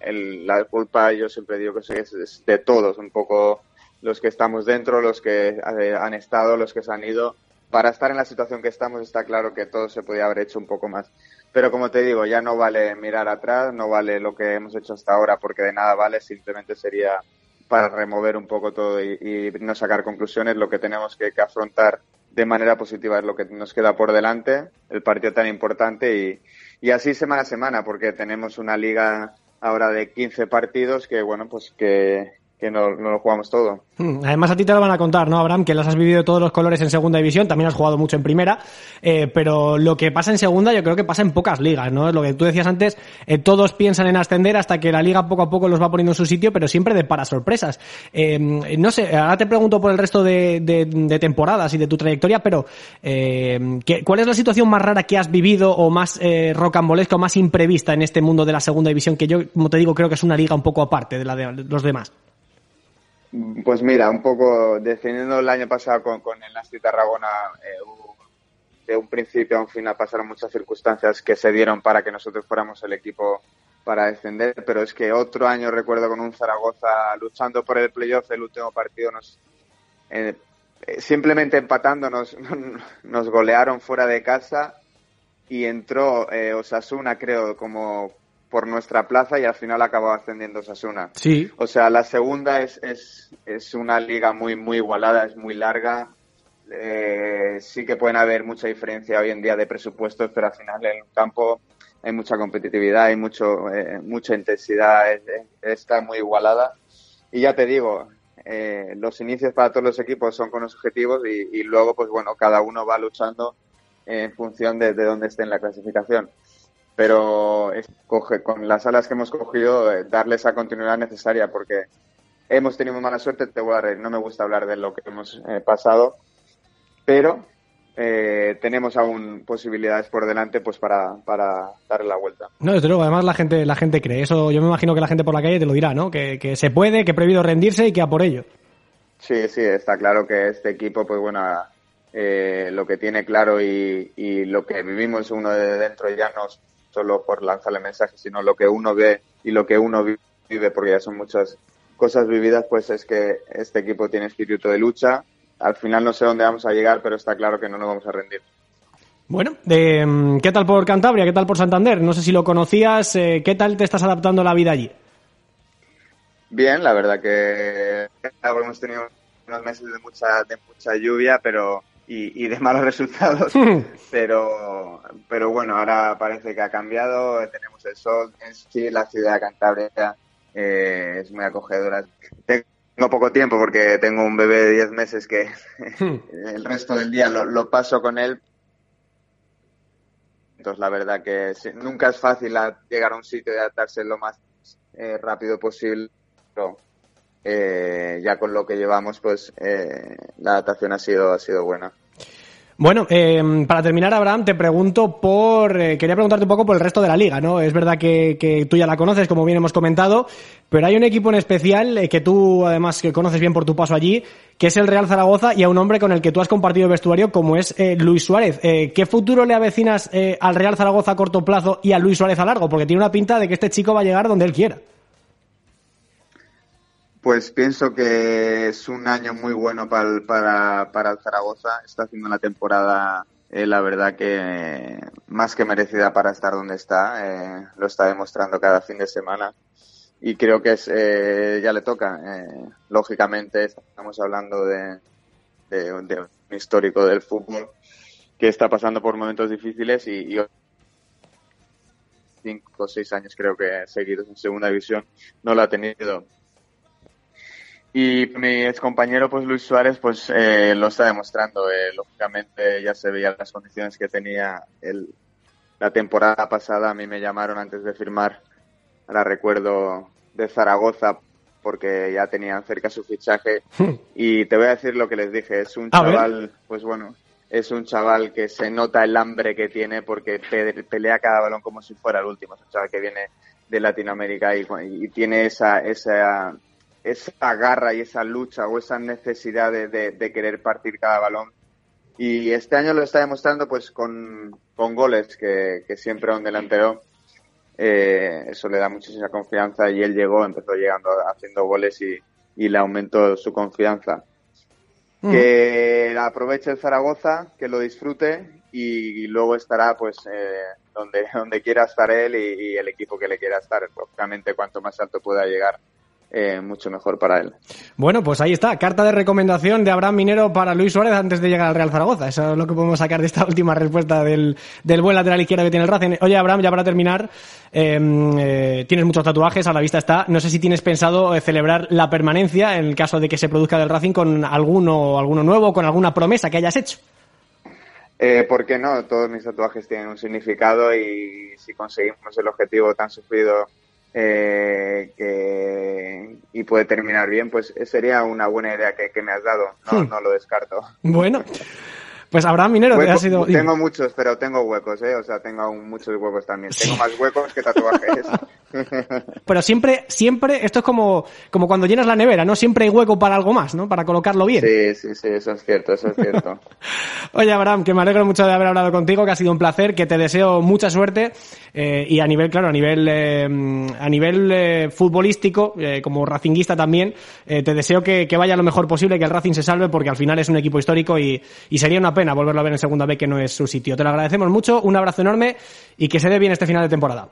el, la culpa, yo siempre digo que es, es de todos, un poco los que estamos dentro, los que eh, han estado, los que se han ido. Para estar en la situación que estamos está claro que todo se podía haber hecho un poco más. Pero como te digo, ya no vale mirar atrás, no vale lo que hemos hecho hasta ahora porque de nada vale, simplemente sería para remover un poco todo y, no sacar conclusiones. Lo que tenemos que, que, afrontar de manera positiva es lo que nos queda por delante, el partido tan importante y, y así semana a semana porque tenemos una liga ahora de 15 partidos que, bueno, pues que, que no, no, lo jugamos todo.
Hmm, además a ti te lo van a contar, ¿no, Abraham? Que las has vivido todos los colores en segunda división, también has jugado mucho en primera, eh, pero lo que pasa en segunda yo creo que pasa en pocas ligas, ¿no? Lo que tú decías antes, eh, todos piensan en ascender hasta que la liga poco a poco los va poniendo en su sitio, pero siempre de para sorpresas. Eh, no sé, ahora te pregunto por el resto de, de, de temporadas y de tu trayectoria, pero eh, ¿qué, ¿cuál es la situación más rara que has vivido o más eh, rocambolesca o más imprevista en este mundo de la segunda división, que yo, como te digo, creo que es una liga un poco aparte de la de los demás?
Pues mira, un poco definiendo el año pasado con, con el Nasti Tarragona, eh, de un principio a un final pasaron muchas circunstancias que se dieron para que nosotros fuéramos el equipo para descender, pero es que otro año recuerdo con un Zaragoza luchando por el playoff, el último partido nos eh, eh, simplemente empatándonos nos golearon fuera de casa y entró eh, Osasuna, creo, como por nuestra plaza y al final acabó ascendiendo Osasuna.
Sí.
O sea, la segunda es, es, es una liga muy, muy igualada, es muy larga. Eh, sí que pueden haber mucha diferencia hoy en día de presupuestos, pero al final en el campo hay mucha competitividad, hay mucho, eh, mucha intensidad, es- es- está muy igualada. Y ya te digo, eh, los inicios para todos los equipos son con los objetivos y, y luego, pues bueno, cada uno va luchando en función de, de dónde esté en la clasificación. Pero es- coge, con las alas que hemos cogido, eh, darle esa continuidad necesaria porque hemos tenido mala suerte, te voy a reír, no me gusta hablar de lo que hemos eh, pasado, pero eh, tenemos aún posibilidades por delante pues para, para darle la vuelta.
No, desde luego, además la gente, la gente cree. Eso yo me imagino que la gente por la calle te lo dirá, ¿no? Que, que se puede, que he prohibido rendirse y que a por ello.
Sí, sí, está claro que este equipo, pues bueno, eh, lo que tiene claro y, y lo que vivimos uno de dentro ya no solo por lanzarle mensajes, sino lo que uno ve y lo que uno vi- vive, porque ya son muchas cosas vividas, pues es que este equipo tiene espíritu de lucha. Al final no sé dónde vamos a llegar, pero está claro que no nos vamos a rendir.
Bueno, mm, ¿qué tal por Cantabria? ¿Qué tal por Santander? No sé si lo conocías. eh, ¿Qué tal te estás adaptando a la vida allí?
Bien, la verdad que hemos tenido unos meses de mucha, de mucha lluvia, pero y, y de malos resultados, pero pero bueno, ahora parece que ha cambiado, tenemos el sol, en sí la ciudad de Cantabria eh, es muy acogedora. Tengo poco tiempo porque tengo un bebé de 10 meses que el resto del día lo, lo paso con él. Entonces, la verdad que nunca es fácil llegar a un sitio y adaptarse lo más eh, rápido posible. Pero, eh, ya con lo que llevamos, pues eh, la adaptación ha sido, ha sido buena.
Bueno, eh, para terminar, Abraham, te pregunto por. eh, quería preguntarte un poco por el resto de la liga, ¿no? Es verdad que, tú ya la conoces, como bien hemos comentado, pero hay un equipo en especial eh, que tú, además, que conoces bien por tu paso allí, que es el Real Zaragoza y a un hombre con el que tú has compartido vestuario, como es Luis Suárez. ¿Qué futuro le avecinas al Real Zaragoza a corto plazo y a Luis Suárez a largo? Porque tiene una pinta de que este chico va a llegar donde él quiera.
Pues pienso que es un año muy bueno para el, para, para el Zaragoza. Está haciendo una temporada, eh, la verdad que más que merecida para estar donde está. Eh, lo está demostrando cada fin de semana. Y creo que es, eh, ya le toca. Eh, lógicamente estamos hablando de, un histórico del fútbol que está pasando por momentos difíciles y, y cinco o seis años creo que seguidos en segunda división no lo ha tenido y mi ex compañero, pues Luis Suárez, pues eh, lo está demostrando. Eh, lógicamente ya se veían las condiciones que tenía el, la temporada pasada. A mí me llamaron antes de firmar, ahora recuerdo, de Zaragoza, porque ya tenían cerca su fichaje. Y te voy a decir lo que les dije. Es un chaval, pues bueno, es un chaval que se nota el hambre que tiene porque pe- pelea cada balón como si fuera el último. Es un chaval que viene de Latinoamérica y, y tiene esa, esa, esa garra y esa lucha o esa necesidad de, de- de querer partir cada balón. Y este año lo está demostrando pues con, con goles, que, que siempre a un delantero eh, eso le da muchísima confianza y él llegó, empezó llegando haciendo goles y, y le aumentó su confianza. Que la aproveche el Zaragoza, que lo disfrute y, y luego estará pues eh, donde, donde quiera estar él y, y el equipo que le quiera estar. Lógicamente cuanto más alto pueda llegar, eh, mucho mejor para él.
Bueno, pues ahí está, carta de recomendación de Abraham Minero para Luis Suárez antes de llegar al Real Zaragoza. Eso es lo que podemos sacar de esta última respuesta del, del buen lateral izquierdo que tiene el Racing. Oye, Abraham, ya para terminar, eh, eh, tienes muchos tatuajes, a la vista está. No sé si tienes pensado eh, celebrar la permanencia en el caso de que se produzca del Racing con alguno, alguno nuevo, con alguna promesa que hayas hecho.
Eh, ¿Por qué no? Todos mis tatuajes tienen un significado y si conseguimos el objetivo tan sufrido eh, que, y puede terminar bien, pues sería una buena idea que, que me has dado. No,
Hmm.
no lo descarto.
Bueno, pues Abraham Minero, te
Hueco-
ha sido...
Tengo muchos, pero tengo huecos, ¿eh? O sea, tengo aún muchos huecos también. Tengo más huecos que tatuajes.
Pero siempre, siempre, esto es como, como cuando llenas la nevera, ¿no? Siempre hay hueco para algo más, ¿no? Para colocarlo bien.
Sí, sí, sí, eso es cierto, eso es cierto.
Oye, Abraham, que me alegro mucho de haber hablado contigo, que ha sido un placer, que te deseo mucha suerte eh, y a nivel, claro, a nivel, eh, a nivel eh, futbolístico, eh, como racinguista también, eh, te deseo que, que vaya lo mejor posible, que el Racing se salve, porque al final es un equipo histórico y, y sería una pena volverlo a ver en segunda vez que no es su sitio. Te lo agradecemos mucho, un abrazo enorme y que se dé bien este final de temporada.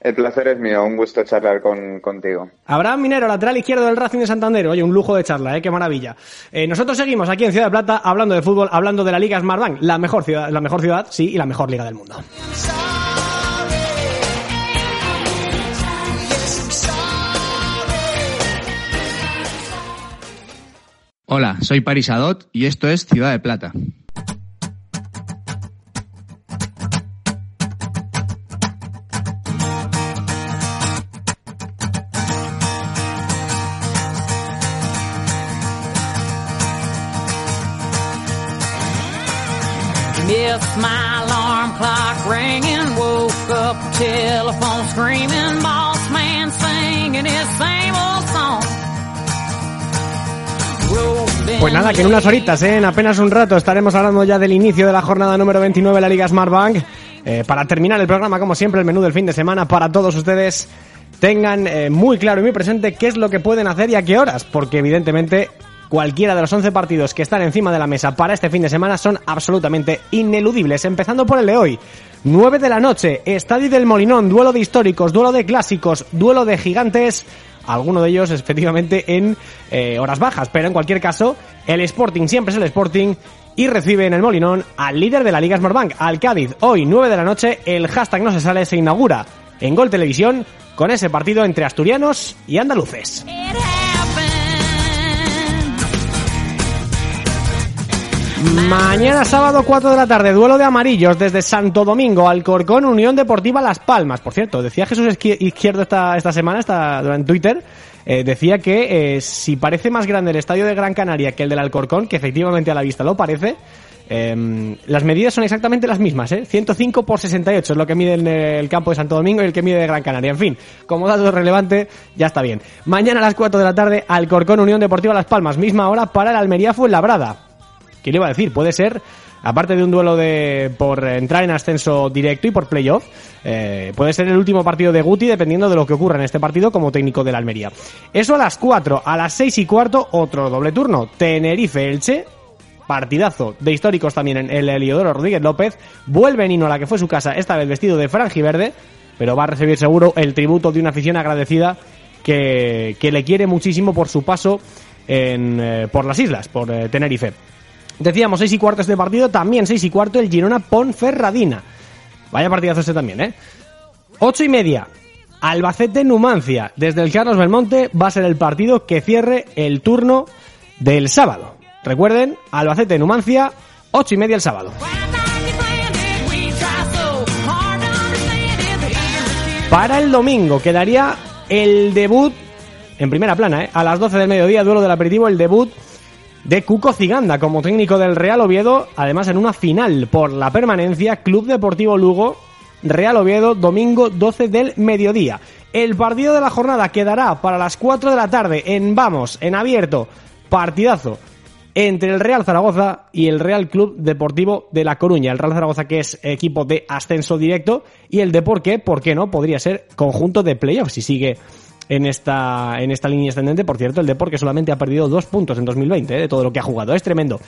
El placer es mío, un gusto charlar con, contigo.
Abraham Minero, lateral izquierdo del Racing de Santander. Oye, un lujo de charla, ¿eh? Qué maravilla. Eh, nosotros seguimos aquí en Ciudad de Plata hablando de fútbol, hablando de la Liga Smartbank, la mejor ciudad, la mejor ciudad, sí, y la mejor liga del mundo.
Hola, soy Paris Adot y esto es Ciudad de Plata.
Missed my alarm clock ringing, woke up telephone screaming, boss man singing his same old song.
Pues nada, que en unas horitas, ¿eh? en apenas un rato, estaremos hablando ya del inicio de la jornada número 29 de la Liga Smartbank. Eh, para terminar el programa, como siempre, el menú del fin de semana para todos ustedes tengan eh, muy claro y muy presente qué es lo que pueden hacer y a qué horas, porque evidentemente cualquiera de los 11 partidos que están encima de la mesa para este fin de semana son absolutamente ineludibles, empezando por el de hoy. 9 de la noche, Estadio del Molinón, duelo de históricos, duelo de clásicos, duelo de gigantes, alguno de ellos efectivamente en eh, horas bajas, pero en cualquier caso, el Sporting siempre es el Sporting y recibe en el Molinón al líder de la Liga Smartbank, al Cádiz. Hoy, 9 de la noche, el hashtag no se sale se inaugura en Gol Televisión con ese partido entre asturianos y andaluces. Mañana sábado 4 de la tarde, duelo de amarillos desde Santo Domingo, Alcorcón, Unión Deportiva Las Palmas. Por cierto, decía Jesús Izquierdo esta, esta semana, esta, en Twitter, eh, decía que eh, si parece más grande el estadio de Gran Canaria que el del Alcorcón, que efectivamente a la vista lo parece, eh, las medidas son exactamente las mismas, ¿eh? 105 por 68 es lo que mide en el campo de Santo Domingo y el que mide de Gran Canaria. En fin, como dato relevante, ya está bien. Mañana a las 4 de la tarde, Alcorcón, Unión Deportiva Las Palmas, misma hora para el Almería Fuenlabrada. ¿Qué le iba a decir? Puede ser, aparte de un duelo de por entrar en ascenso directo y por playoff, eh, puede ser el último partido de Guti dependiendo de lo que ocurra en este partido como técnico de la Almería. Eso a las 4, a las 6 y cuarto, otro doble turno. Tenerife-Elche, partidazo de históricos también en el Heliodoro Rodríguez López. Vuelve Nino a la que fue su casa, esta vez vestido de franjiverde, pero va a recibir seguro el tributo de una afición agradecida que, le quiere muchísimo por su paso en, eh, por las islas, por eh, Tenerife. Decíamos 6 y cuarto este partido, también 6 y cuarto el Girona Ponferradina. Vaya partidazo este también, ¿eh? 8 y media. Albacete Numancia. Desde el Carlos Belmonte va a ser el partido que cierre el turno del sábado. Recuerden, Albacete Numancia, 8 y media el sábado. Para el domingo quedaría el debut en primera plana, ¿eh? a las 12 del mediodía, duelo del aperitivo, el debut de Cuco Ciganda como técnico del Real Oviedo, además en una final por la permanencia, Club Deportivo Lugo, Real Oviedo, domingo 12 del mediodía. El partido de la jornada quedará para las 4 de la tarde en Vamos, en abierto, partidazo entre el Real Zaragoza y el Real Club Deportivo de La Coruña. El Real Zaragoza que es equipo de ascenso directo y el Depor que, ¿por qué no? Podría ser conjunto de playoffs si sigue en esta, en esta línea ascendente. Por cierto, el Depor que solamente ha perdido dos puntos en 2020 ¿eh? de todo lo que ha jugado. Es tremendo.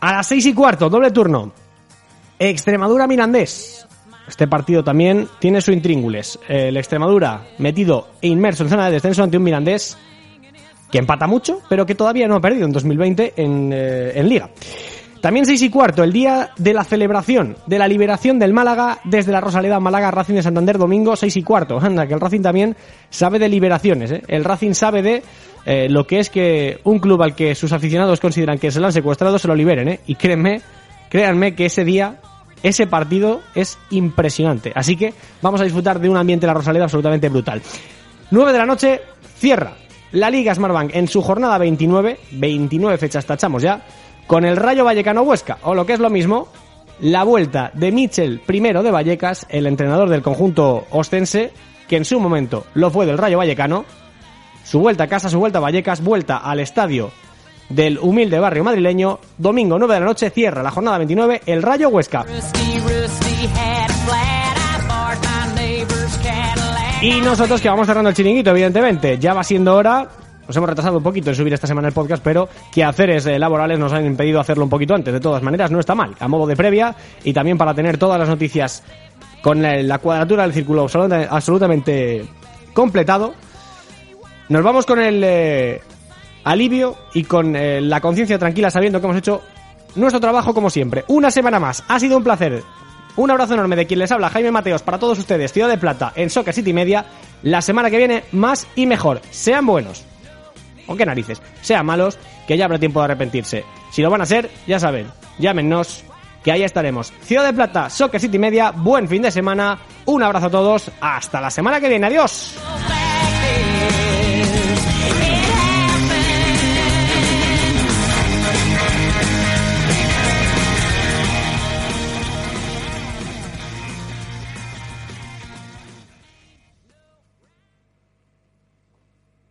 A las seis y cuarto, doble turno. Extremadura Mirandés. Este partido también tiene su intríngules. El Extremadura metido e inmerso en zona de descenso ante un Mirandés que empata mucho, pero que todavía no ha perdido en 2020 en, eh, en Liga. También 6 y cuarto, el día de la celebración de la liberación del Málaga desde la Rosaleda Málaga, Racing de Santander, domingo 6 y cuarto. Anda, que el Racing también sabe de liberaciones. ¿eh? El Racing sabe de eh, lo que es que un club al que sus aficionados consideran que se lo han secuestrado se lo liberen. ¿eh? Y créanme, créanme que ese día, ese partido es impresionante. Así que vamos a disfrutar de un ambiente de la Rosaleda absolutamente brutal. 9 de la noche, cierra la Liga Smartbank en su jornada 29, 29 fechas tachamos ya, con el Rayo Vallecano Huesca, o lo que es lo mismo, la vuelta de Michel primero de Vallecas, el entrenador del conjunto ostense, que en su momento lo fue del Rayo Vallecano, su vuelta a casa, su vuelta a Vallecas, vuelta al estadio del humilde barrio madrileño. Domingo 9 de la noche cierra la jornada 29 el Rayo Huesca.
I.
Y nosotros que vamos cerrando el chiringuito, evidentemente. Ya va siendo hora. Nos hemos retrasado un poquito en subir esta semana el podcast, pero que haceres eh, laborales nos han impedido hacerlo un poquito antes. De todas maneras, no está mal. A modo de previa y también para tener todas las noticias con la, la cuadratura del círculo absoluta- absolutamente completado. Nos vamos con el eh, alivio y con eh, la conciencia tranquila sabiendo que hemos hecho nuestro trabajo como siempre. Una semana más. Ha sido un placer. Un abrazo enorme de quien les habla, Jaime Mateos, para todos ustedes, Ciudad de Plata, en Soccer City Media. La semana que viene, más y mejor. Sean buenos. O qué narices. Sean malos, que ya habrá tiempo de arrepentirse. Si lo van a ser, ya saben, llámenos, que ahí estaremos. Ciudad de Plata, Soccer City Media, buen fin de semana. Un abrazo a todos. Hasta la semana que viene. Adiós.